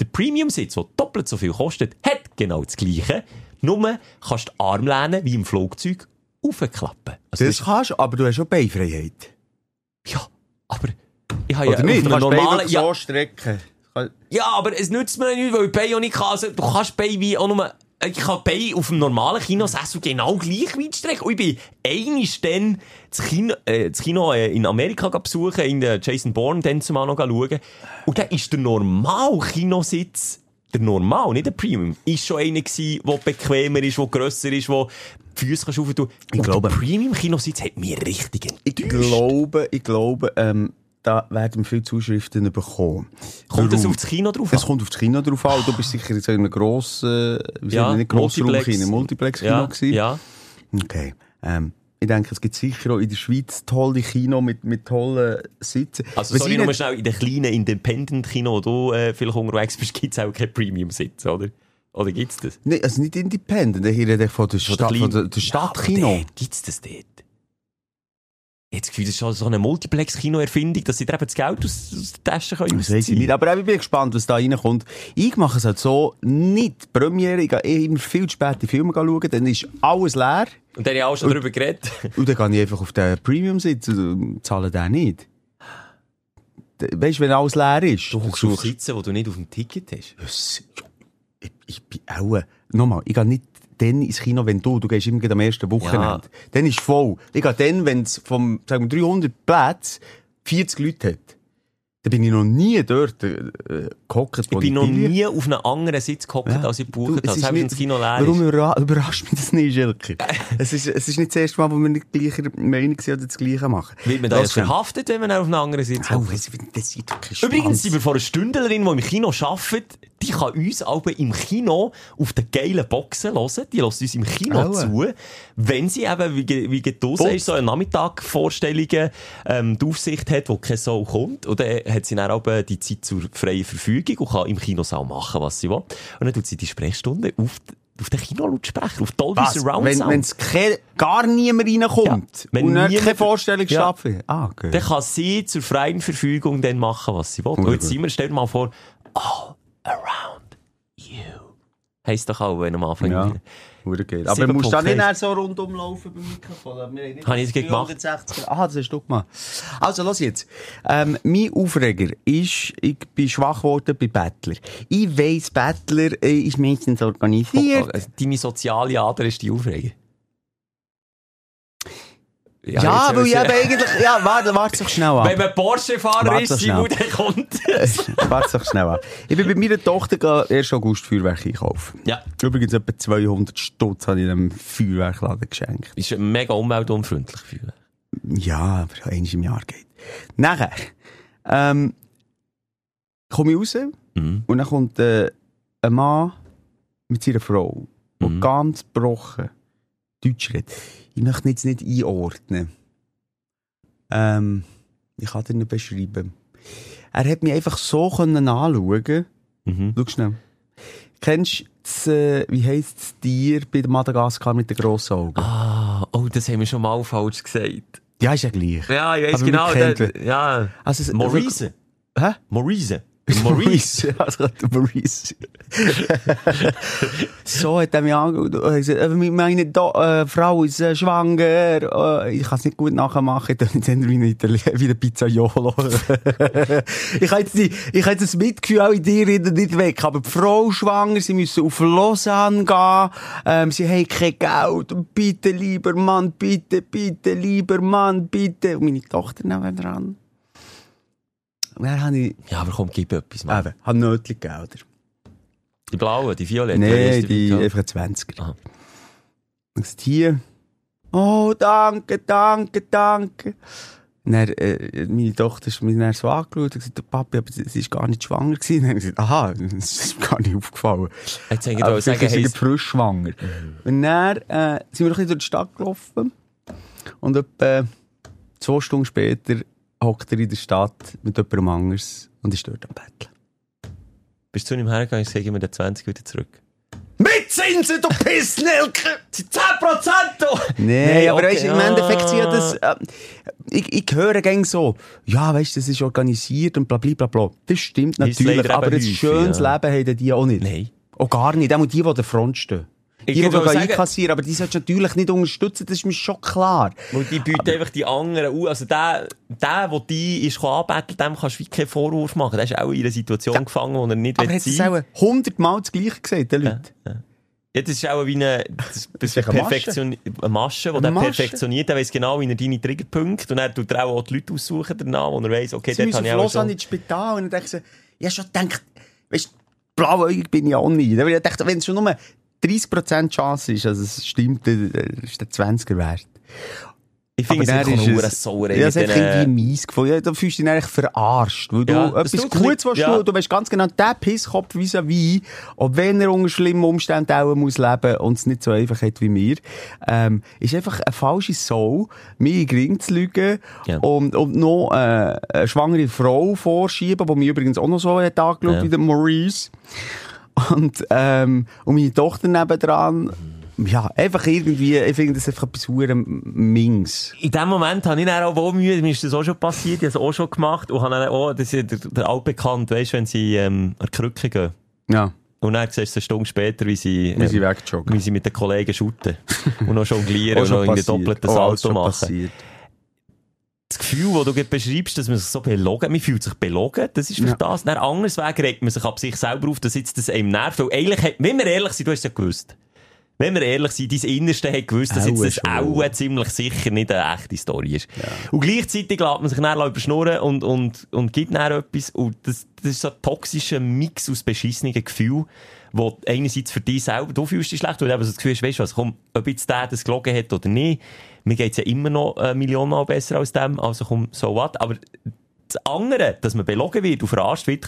Der Premium-Sitz, der doppelt so viel kostet, hat genau das Gleiche. Nur kannst du die Armlehne wie im Flugzeug aufklappen. Also Das kannst du, aber du hast schon Beifreiheit. ja, aber ich habe ja nicht? Auf normalen... Ja, so strecken. Ja, aber es nützt mir nicht, weil ich Bein auch nicht kann. Also, du kannst Bein wie auch nur, ich kann Bein auf dem normalen Kinosessel genau gleich weit strecken. Und ich bin einiges dann das Kino, äh, das Kino äh, in Amerika besuchen, in der Jason Bourne dann zumal noch schauen. Und dann ist der normal Kinositz, der normal, nicht der Premium, ist schon einer gewesen, der bequemer ist, der grösser ist, der die Füße kannst aufentun. Ich glaube- der Premium-Kinositz hat mir richtig Ich enttäuscht. glaube, ich glaube, ähm, da werden wir viele Zuschriften bekommen. Kommt das Warum? auf das Kino drauf Es an? kommt auf das Kino drauf an. Du bist sicher in so einem grossen, wie Ja, nicht Grossraum, Multiplex. Kino, Multiplex-Kino Ja, gewesen. ja. Okay. Ähm, ich denke, es gibt sicher auch in der Schweiz tolle Kino mit, mit tollen Sitzen. Also, Was sorry, nur schnell, in den kleinen Independent-Kino, wo du äh, vielleicht unterwegs bist, gibt es auch keinen Premium-Sitz, oder? Oder gibt's das? Nee, also nicht independent. Ich rede von der, Stadt, von der, der Stadtkino. Ja, gibt's das dort? Das Gefühl, das ist schon so eine Multiplex-Kino-Erfindung, dass sie dir eben das Geld aus, aus der Tasche können Das weiss ich nicht. Aber ich bin gespannt, was da reinkommt. Ich mache es halt so nicht. Premiere, ich gehe eh immer viel zu spät die Filme schauen, dann ist alles leer. Und dann habe ich auch schon darüber geredet. Und dann gehe ich einfach auf den Premium sitzen und zahle den nicht. Weißt du, wenn alles leer ist? Du hockst auf Sitzen, wo du nicht auf dem Ticket hast. Ich, ich bin auch, nochmal, ich gehe nicht dann ins Kino, wenn du, du gehst immer am ersten Wochenende. Dann ist voll. Ich gehe dann, wenn es vom, sagen wir, 300 Plätze 40 Leute hat. Dann bin ich noch nie dort, äh, gehockt, Ich bin noch nie auf einem anderen Sitz gehockt, Ja. als ich gebucht habe. Selbst wenn das Kino leer Warum überra überrascht mich das nicht, Schelke? es, ist, es ist nicht das erste Mal, wo wir nicht gleicher Meinung sind oder das Gleiche machen. Wird man da jetzt verhaftet, wenn man auf einem anderen Sitz hockt? keinen Übrigens sind wir vor einer Stündlerin, die im Kino arbeitet, die kann uns aber im Kino auf den geilen Boxen hören. Die lässt uns im Kino Aua. zu. Wenn sie eben, wie, wie du sagst, so eine Nachmittag-Vorstellungen, ähm, die Aufsicht hat, wo kein Soul kommt. Und dann hat sie dann aber die Zeit zur freien Verfügung und kann im Kinosaal machen, was sie will. Und dann tut sie die Sprechstunde auf, auf den Kinolautsprecher, auf Dolby Was? Surround Wenn, Sound. wenn's ke- gar niemand reinkommt Ja, wenn und niemand- keine Vorstellung Ja. stattfindet. Ah, okay. Dann kann sie zur freien Verfügung dann machen, was sie will. Und jetzt sind wir, stell dir mal vor, all around you. Heisst doch auch, wenn am Anfang... Ja. Hure geil. Aber du musst da Punkt nicht so rundum laufen beim Mikrofon. Habe ich das gemacht? 360. Aha, das hast du gemacht. Also, los jetzt. Ähm, mein Aufreger ist, ich bin schwach geworden bei Bettler. Ich weiss, Bettler äh, ist meistens organisiert. Oh, Deine soziale Ader ist die Aufregung. Ja, jetzt, weil ich eben eigentlich, ja, warte, warte doch schnell ab. Wenn man Porsche-Fahrer ist, Simon, dann kommt Warte doch schnell an. Ich bin bei meiner Tochter gegangen, 1. August Feuerwerk einkaufen. Ja. Übrigens etwa 200 Stutz habe ich einem Feuerwerkladen geschenkt. Ist mega umweltunfreundlich. Ja, aber einmal im Jahr geht. Nachher, ähm, komme ich raus Mhm. und dann kommt äh, ein Mann mit seiner Frau, Mhm. ganz gebrochen Deutsch redet. Ich möchte jetzt nicht einordnen. Ähm, ich kann dir nicht beschreiben. Er hat mich einfach so können anschauen. Mhm. Schau schnell. Kennst du das, äh, wie heisst das Tier bei der Madagaskar mit den grossen Augen? Ah, oh, das haben wir schon mal falsch gesagt. Ja, ist ja gleich. Ja, ich Aber genau. der- ja. Also, Maurice. Hä? Maurice. Maurice. Der Maurice. so hat er mich angeschaut. und hat gesagt, äh, Meine Do äh, Frau ist äh, schwanger. Äh, ich kann es nicht gut nachmachen. Dann sind wie ein Italiener, wie ein Pizzaiolo. ich habe jetzt, die, ich jetzt das Mitgefühl auch in dir nicht weg. Aber die Frau ist schwanger. Sie müssen auf Lausanne gehen. Ähm, sie haben kein Geld. Und Bitte, lieber Mann, bitte, bitte, lieber Mann, bitte. Und meine Tochter neben dran. Und dann habe ich, Ja, aber komm, gib etwas, Mann. eben, habe nötig Gelder. Die blauen, die violetten. Nein, die einfach 20er. Aha. Und hier. Oh, danke, danke, danke. Und dann, äh, meine Tochter ist mir dann so angeschaut und gesagt, Papi, aber sie ist gar nicht schwanger gewesen. Dann habe ich gesagt, aha, das ist mir gar nicht aufgefallen. Jetzt ich Aber sagen, vielleicht ist sie frisch schwanger. Und dann, äh, sind wir noch ein bisschen durch die Stadt gelaufen. Und etwa zwei Stunden später hockt er in der Stadt mit jemandem anders und ist dort am Betteln. bist du zu ihm hergegangen und sage mir den 20 wieder zurück. Mit Zinsen, du Pissnelke! 10 Prozent! Nee, aber okay, weißt, im Endeffekt sind ja ah. das, äh, ich, ich höre gäng so, ja, weißt, das ist organisiert und bla, bla, bla, bla. Das stimmt natürlich, aber ein schönes ja. Leben haben die auch nicht. Nein. Auch gar nicht, auch die, die an der Front stehen. Ich die, die sagen- einkassieren, aber die solltest du natürlich nicht unterstützen, das ist mir schon klar. Weil die bieten einfach die anderen aus. Also der, der, der die ist anbetteln, dem kannst du keinen Vorwurf machen. Der ist auch in einer Situation gefangen, wo er nicht Aber will hat es sein auch hundertmal das Gleiche gesagt, den Leuten? Ja, das ist auch wie eine, das, das ist eine Masche. Perfektion, eine Masche, die der perfektioniert, der weiss genau, wie er deine Triggerpunkte, und er tut er auch die Leute aussuchen danach, wo er weiss, okay, dort habe ich auch schon... ins Spital und denke ich so, ich habe schon gedacht, weißt du, blauäugig bin ich auch nicht. Aber ich dachte, wenn es schon nur 30% Chance ist, also es stimmt, dann ist der 20er wert. Ich finde es einfach nur Sauerei. Ja, es hat irgendwie mies gefunden. Ja, du fühlst dich eigentlich verarscht. Weil Ja, du etwas Gutes willst ja. tun. Du weißt ganz genau, der Pisskopf vis-à-vis, ob wenn er unter schlimmen Umständen auch muss leben und es nicht so einfach hat wie mir, ähm, ist einfach eine falsche Soul, mir in den Ring zu lügen Ja. und, und noch äh, eine schwangere Frau vorschieben, die mich übrigens auch noch so hat angeschaut Ja. wie der Maurice. Und, ähm, und meine Tochter nebendran, ja, einfach irgendwie, ich finde das einfach etwas verdammt Mings. In dem Moment habe ich dann auch wohl Mühe, mir ist das auch schon passiert, ich habe es auch schon gemacht, und habe dann auch, das ist der, der altbekannt, weißt du, wenn sie, ähm, an die Krücke gehen. Ja, Und dann siehst du eine Stunde später, wie sie, wie sie ähm, wie sie mit den Kollegen shooten. und noch jonglieren und noch in den doppelten Salto schon machen. passiert. Das Gefühl, das du beschreibst, dass man sich so belogen, man fühlt sich belogen, das ist vielleicht das. Dann anders Weg regt man sich ab sich selber auf, dass jetzt das einem nervt. Weil eigentlich, hat- wenn wir ehrlich sind, du hast es ja gewusst. Wenn wir ehrlich sind, dein Innerste hat gewusst, dass jetzt das auch ziemlich sicher nicht eine echte Story ist. Und gleichzeitig lässt man sich dann überschnurren und, und, und gibt dann etwas. Und das, das ist so ein toxischer Mix aus beschissenen Gefühlen, wo einerseits für dich selber, du fühlst dich schlecht, weil du eben so das Gefühl hast, weißt du was, komm, ob jetzt der das gelogen hat oder nicht, mir geht's ja immer noch eine Million Mal besser als dem, also komm, so what. Aber das andere, dass man belogen wird und verarscht wird,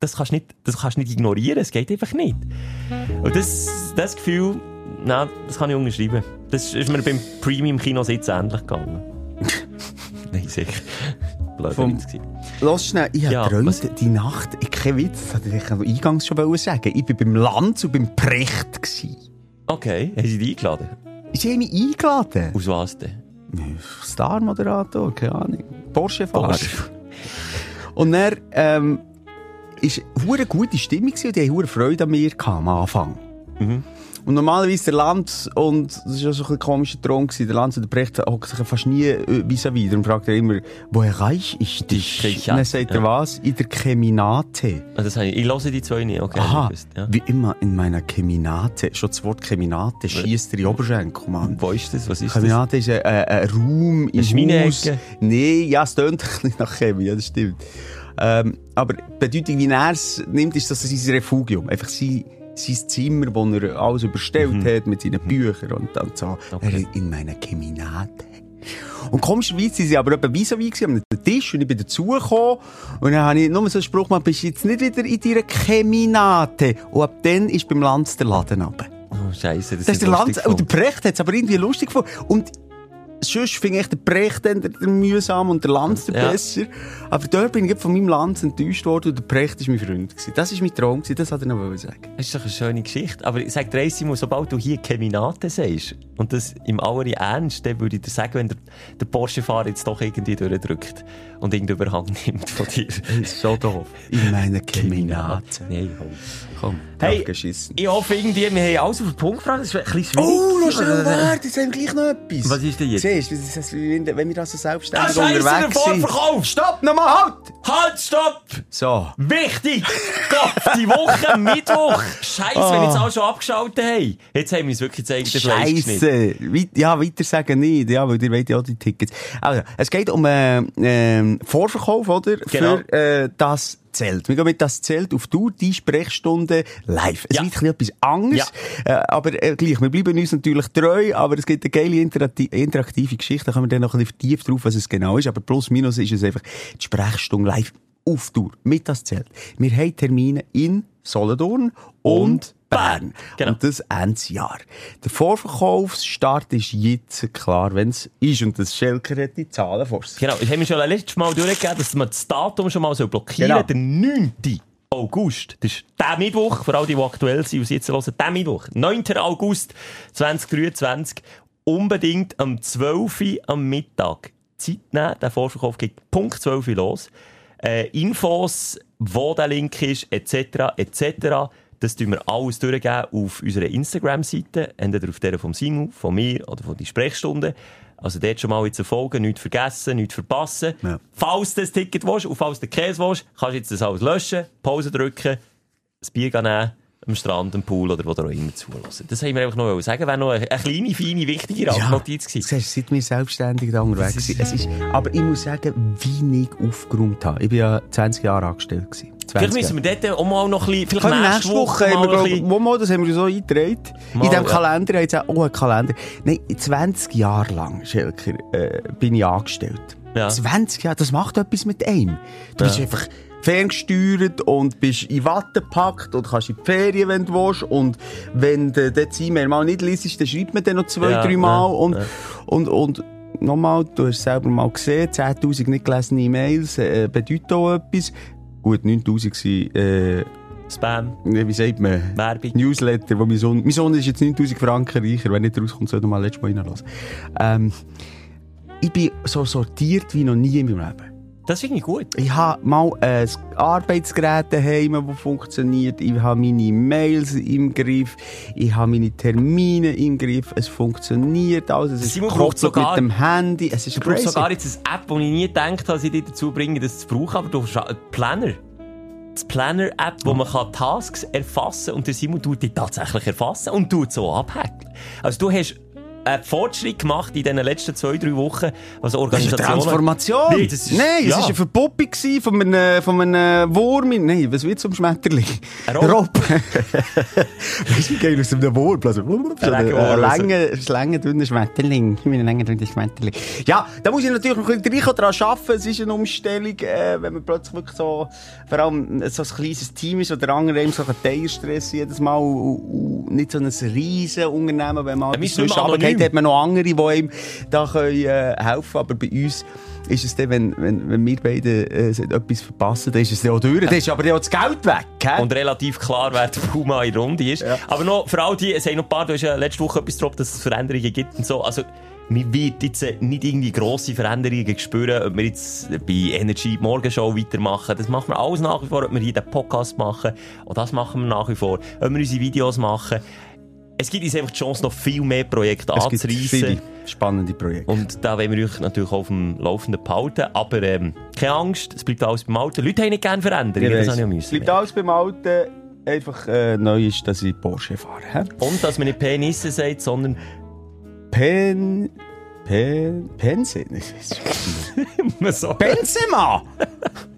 das kannst du nicht, das kannst nicht ignorieren, es geht einfach nicht. Und das, das Gefühl, nein, das kann ich unterschreiben. Das ist mir beim Premium-Kino-Sitz ähnlich gegangen. Nein, sicher. Blöd Vom-. Lass schnell, ich habe Ja, geträumt, was- die Nacht, ich kein Witz, das hatte ich eingangs schon sagen. Ich war beim Lanz und beim Precht. Gewesen. Okay, haben sie dich eingeladen? Sie haben mich eingeladen. Aus was denn? Star-Moderator, keine Ahnung. Porsche-Fahrer. Porsche. Und dann, ähm, ist eine gute Stimmung und die haben Freude an mir am Anfang. Mhm. Und normalerweise der Land, und das war ja so ein komischer Traum der Land und der Precht hocken sich fast nie äh, vis-à-vis. Darum fragt er immer, woher reich ich dich? Und dann sagt er ja. was? In der Keminate. Ah, das habe ich, ich höre die zwei nicht, okay. Aha, ich wusste, ja. wie immer in meiner Keminate. Schon das Wort Keminate schießt dir in Oberschenkel, Mann. Wo ist das? Was ist das? Keminate ist ein, ein, ein Raum im Haus. Schweineecke? Nee, ja, es tönt ein bisschen nach Chemie, ja, das stimmt. Ähm, aber die Bedeutung, wie er es nimmt, ist, dass es sein Refugium, einfach sein, sein Zimmer, wo er alles überstellt hat mit seinen Büchern und dann so. Okay. In meiner Keminate. Und komischerweise sind sie aber etwa vis-à-vis gewesen, am Tisch und ich bin dazugekommen und dann habe ich nur so einen Spruch gemacht, bist jetzt nicht wieder in deiner Keminate? Und ab dann ist beim Lanz der Laden runter. Oh, Scheiße, das, Das ist der Lanz, und der. Precht hat es aber irgendwie lustig gefunden. Und sonst finde ich den Brecht dann mühsam und der Lanz der Ja. besser. Aber dort bin ich von meinem Lanz enttäuscht worden und der Brecht war mein Freund. Gewesen. Das war mein Traum, gewesen, das hat er noch sagen. Das ist doch eine schöne Geschichte. Aber ich sag dir Simon, sobald du hier Keminate sagst, und das im aller Ernst, dann würde ich dir sagen, wenn der, der Porsche-Fahrer jetzt doch irgendwie durchdrückt und irgendeinen Überhang nimmt von dir. Das ist so doof. In meiner Keminate. Nein, komm. Komm, Hey, geschissen. Ich hoffe irgendwie, wir haben alles auf den Punkt gebracht. Das ist ein bisschen Oh, schwierig. schnell warte, jetzt haben wir gleich noch etwas. Was ist denn jetzt? Siehst du, das wenn wenn wir da so selbstständig Ah, der unterwegs sind. Vorverkauf! Stopp, nochmal halt! Halt, stopp! So. Wichtig! Gott, die Woche, Mittwoch! Scheiße, wenn Ah. jetzt alle schon abgeschaltet haben. Jetzt haben wir uns wirklich. Scheisse. Weit, ja, weiter sagen nicht, ja, weil ihr wollt ja auch die Tickets. Also, es geht um äh, ähm, Vorverkauf, oder? Genau. Für äh, das Zelt. Wir gehen mit das Zelt auf Tour, die Sprechstunde live. Es Ja. wird ein bisschen etwas anderes, äh, aber äh, gleich, wir bleiben uns natürlich treu, aber es gibt eine geile interakti- interaktive Geschichte, da kommen wir dann noch ein bisschen vertieft drauf, was es genau ist, aber plus minus ist es einfach die Sprechstunde live auf Tour mit das Zelt. Wir haben Termine in Solothurn und Bern. Genau. Und das Ende Jahr. Der Vorverkaufsstart ist jetzt klar, wenn es ist. Und das Schelker hat die Zahlen vor sich. Genau, das haben wir schon letztes Mal durchgegeben, dass man das Datum schon mal so blockieren Genau. Der 9. August, das ist der Mittwoch, vor allem die, die aktuell sind und sie jetzt hören, der Mittwoch, 9. August 2023, unbedingt am 12. Uhr am Mittag Zeit nehmen. Der Vorverkauf geht Punkt 12 Uhr los. Äh, Infos, wo der Link ist, etc., etc., das tun wir alles durchgeben auf unserer Instagram-Seite, entweder auf der vom Simon, von mir oder von die Sprechstunde. Also dort schon mal jetzt folgen, nichts vergessen, nichts verpassen. Ja. Falls du das Ticket willst und falls du den Käse willst, kannst du jetzt das alles löschen, Pause drücken, ein Bier nehmen, am Strand, am Pool oder wo du auch immer zulassen. Das haben wir einfach noch sagen. Wäre noch eine, eine kleine, feine, wichtige Randnotiz Du gewesen. siehst, seit wir selbstständig da unterwegs sind. Es ist, aber ich muss sagen, wie ich aufgeräumt habe. Ich war ja 20 Jahre angestellt. Gewesen. 20 Vielleicht müssen wir dort auch mal noch ein bisschen, vielleicht Können wir nächste Woche, haben wir, mal ein glaub, bisschen... mal, das haben wir so eingetragen. Mal, In diesem ja. Kalender haben sie auch oh, einen Kalender. Nein, 20 Jahre lang, Schelker, äh, bin ich angestellt. Ja. 20 Jahre, das macht etwas mit einem. Du bist einfach ferngesteuert und bist in Watte gepackt und kannst in die Ferien, wenn du willst. Und wenn du das E-Mail mal nicht liest, dann schreibt man dann noch zwei, Ja, drei Mal. ja, und, ja. und, und, nochmal, du hast es selber mal gesehen, 10.000 nicht gelesene E-Mails äh, bedeuten auch etwas. Gut, 9.000 waren, äh, Spam, wie sagt man? Werbung. Newsletter, wo mein Sohn, mein Sohn ist jetzt 9000 Franken reicher, wenn nicht rauskommt, soll er mal letztes Mal reinlassen. Ähm, ich bin so sortiert wie noch nie in meinem Leben. Das finde ich gut. Ich habe mal ein Arbeitsgerät daheim, das funktioniert. Ich habe meine Mails im Griff. Ich habe meine Termine im Griff. Es funktioniert alles. Es ist Simon braucht sogar- mit dem Handy. Es ist Du crazy. sogar jetzt eine App, wo ich nie gedacht habe, sie dir dazu bringen, das zu brauchen, aber du hast einen Planner. Das Planner-App, wo man kann Tasks erfassen und der Simon tut die tatsächlich erfassen und tut so abhäkeln. Also du hast einen Fortschritt gemacht in den letzten zwei, drei Wochen, was Das ist eine Organisationen... Transformation. Nee, das ist- Nein, es ja. war eine Verpuppung von einem, von einem Wurm. in- Nein, was wird zum Schmetterling? Ein Rob. weißt du, wie geil aus einem Wurm? Also, so ein Regenwurm, also. lange, lange, dünner Schmetterling. Ich ein langer, dünner Schmetterling. Ja, da muss ich natürlich noch ein bisschen daran arbeiten. Es ist eine Umstellung, äh, wenn man plötzlich wirklich so, vor allem so ein kleines Team ist, oder der andere eben so einen Teilstress jedes Mal und, nicht so ein riesen Unternehmen, wenn man etwas runtergeht, anonym. hat man noch andere, die ihm da können, äh, helfen Aber bei uns ist es dann, wenn, wenn, wenn wir beide äh, etwas verpassen, dann ist es dann auch durch. Dann ist aber dann auch das Geld weg. Gell? Und relativ klar, wer der Puma in der Runde ist. Aber noch, für all die, es haben noch ein paar, du hast ja letzte Woche etwas gedroppt, dass es Veränderungen gibt und so. Also, wir wird jetzt äh, nicht irgendwie grosse Veränderungen spüren, ob wir jetzt bei Energy die Morgenshow weitermachen. Das machen wir alles nach wie vor, ob wir hier den Podcast machen. Auch das machen wir nach wie vor. Ob wir unsere Videos machen. Es gibt uns einfach die Chance, noch viel mehr Projekte es anzureissen. viele spannende Projekte. Und da wollen wir euch natürlich auf dem Laufenden behalten. Aber ähm, keine Angst, es bleibt alles beim Alten. Leute haben nicht gerne Veränderungen, das habe ich müssen. Bleibt alles beim Alten. Einfach äh, neu ist, dass ich Porsche fahre. Hä? Und dass man nicht Penisse sagt, sondern Pen... Pen... Pense? Benzema!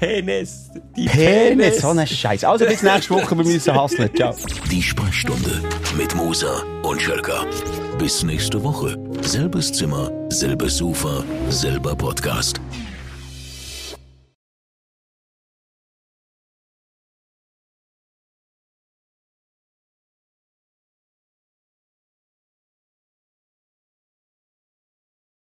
Penis. Die Penis! So ein Scheiß. Also bis nächste Woche, wir müssen hustlen. Ciao. Die Sprechstunde mit Musa und Schelka. Bis nächste Woche. Selbes Zimmer, selbes Sofa, selber Podcast.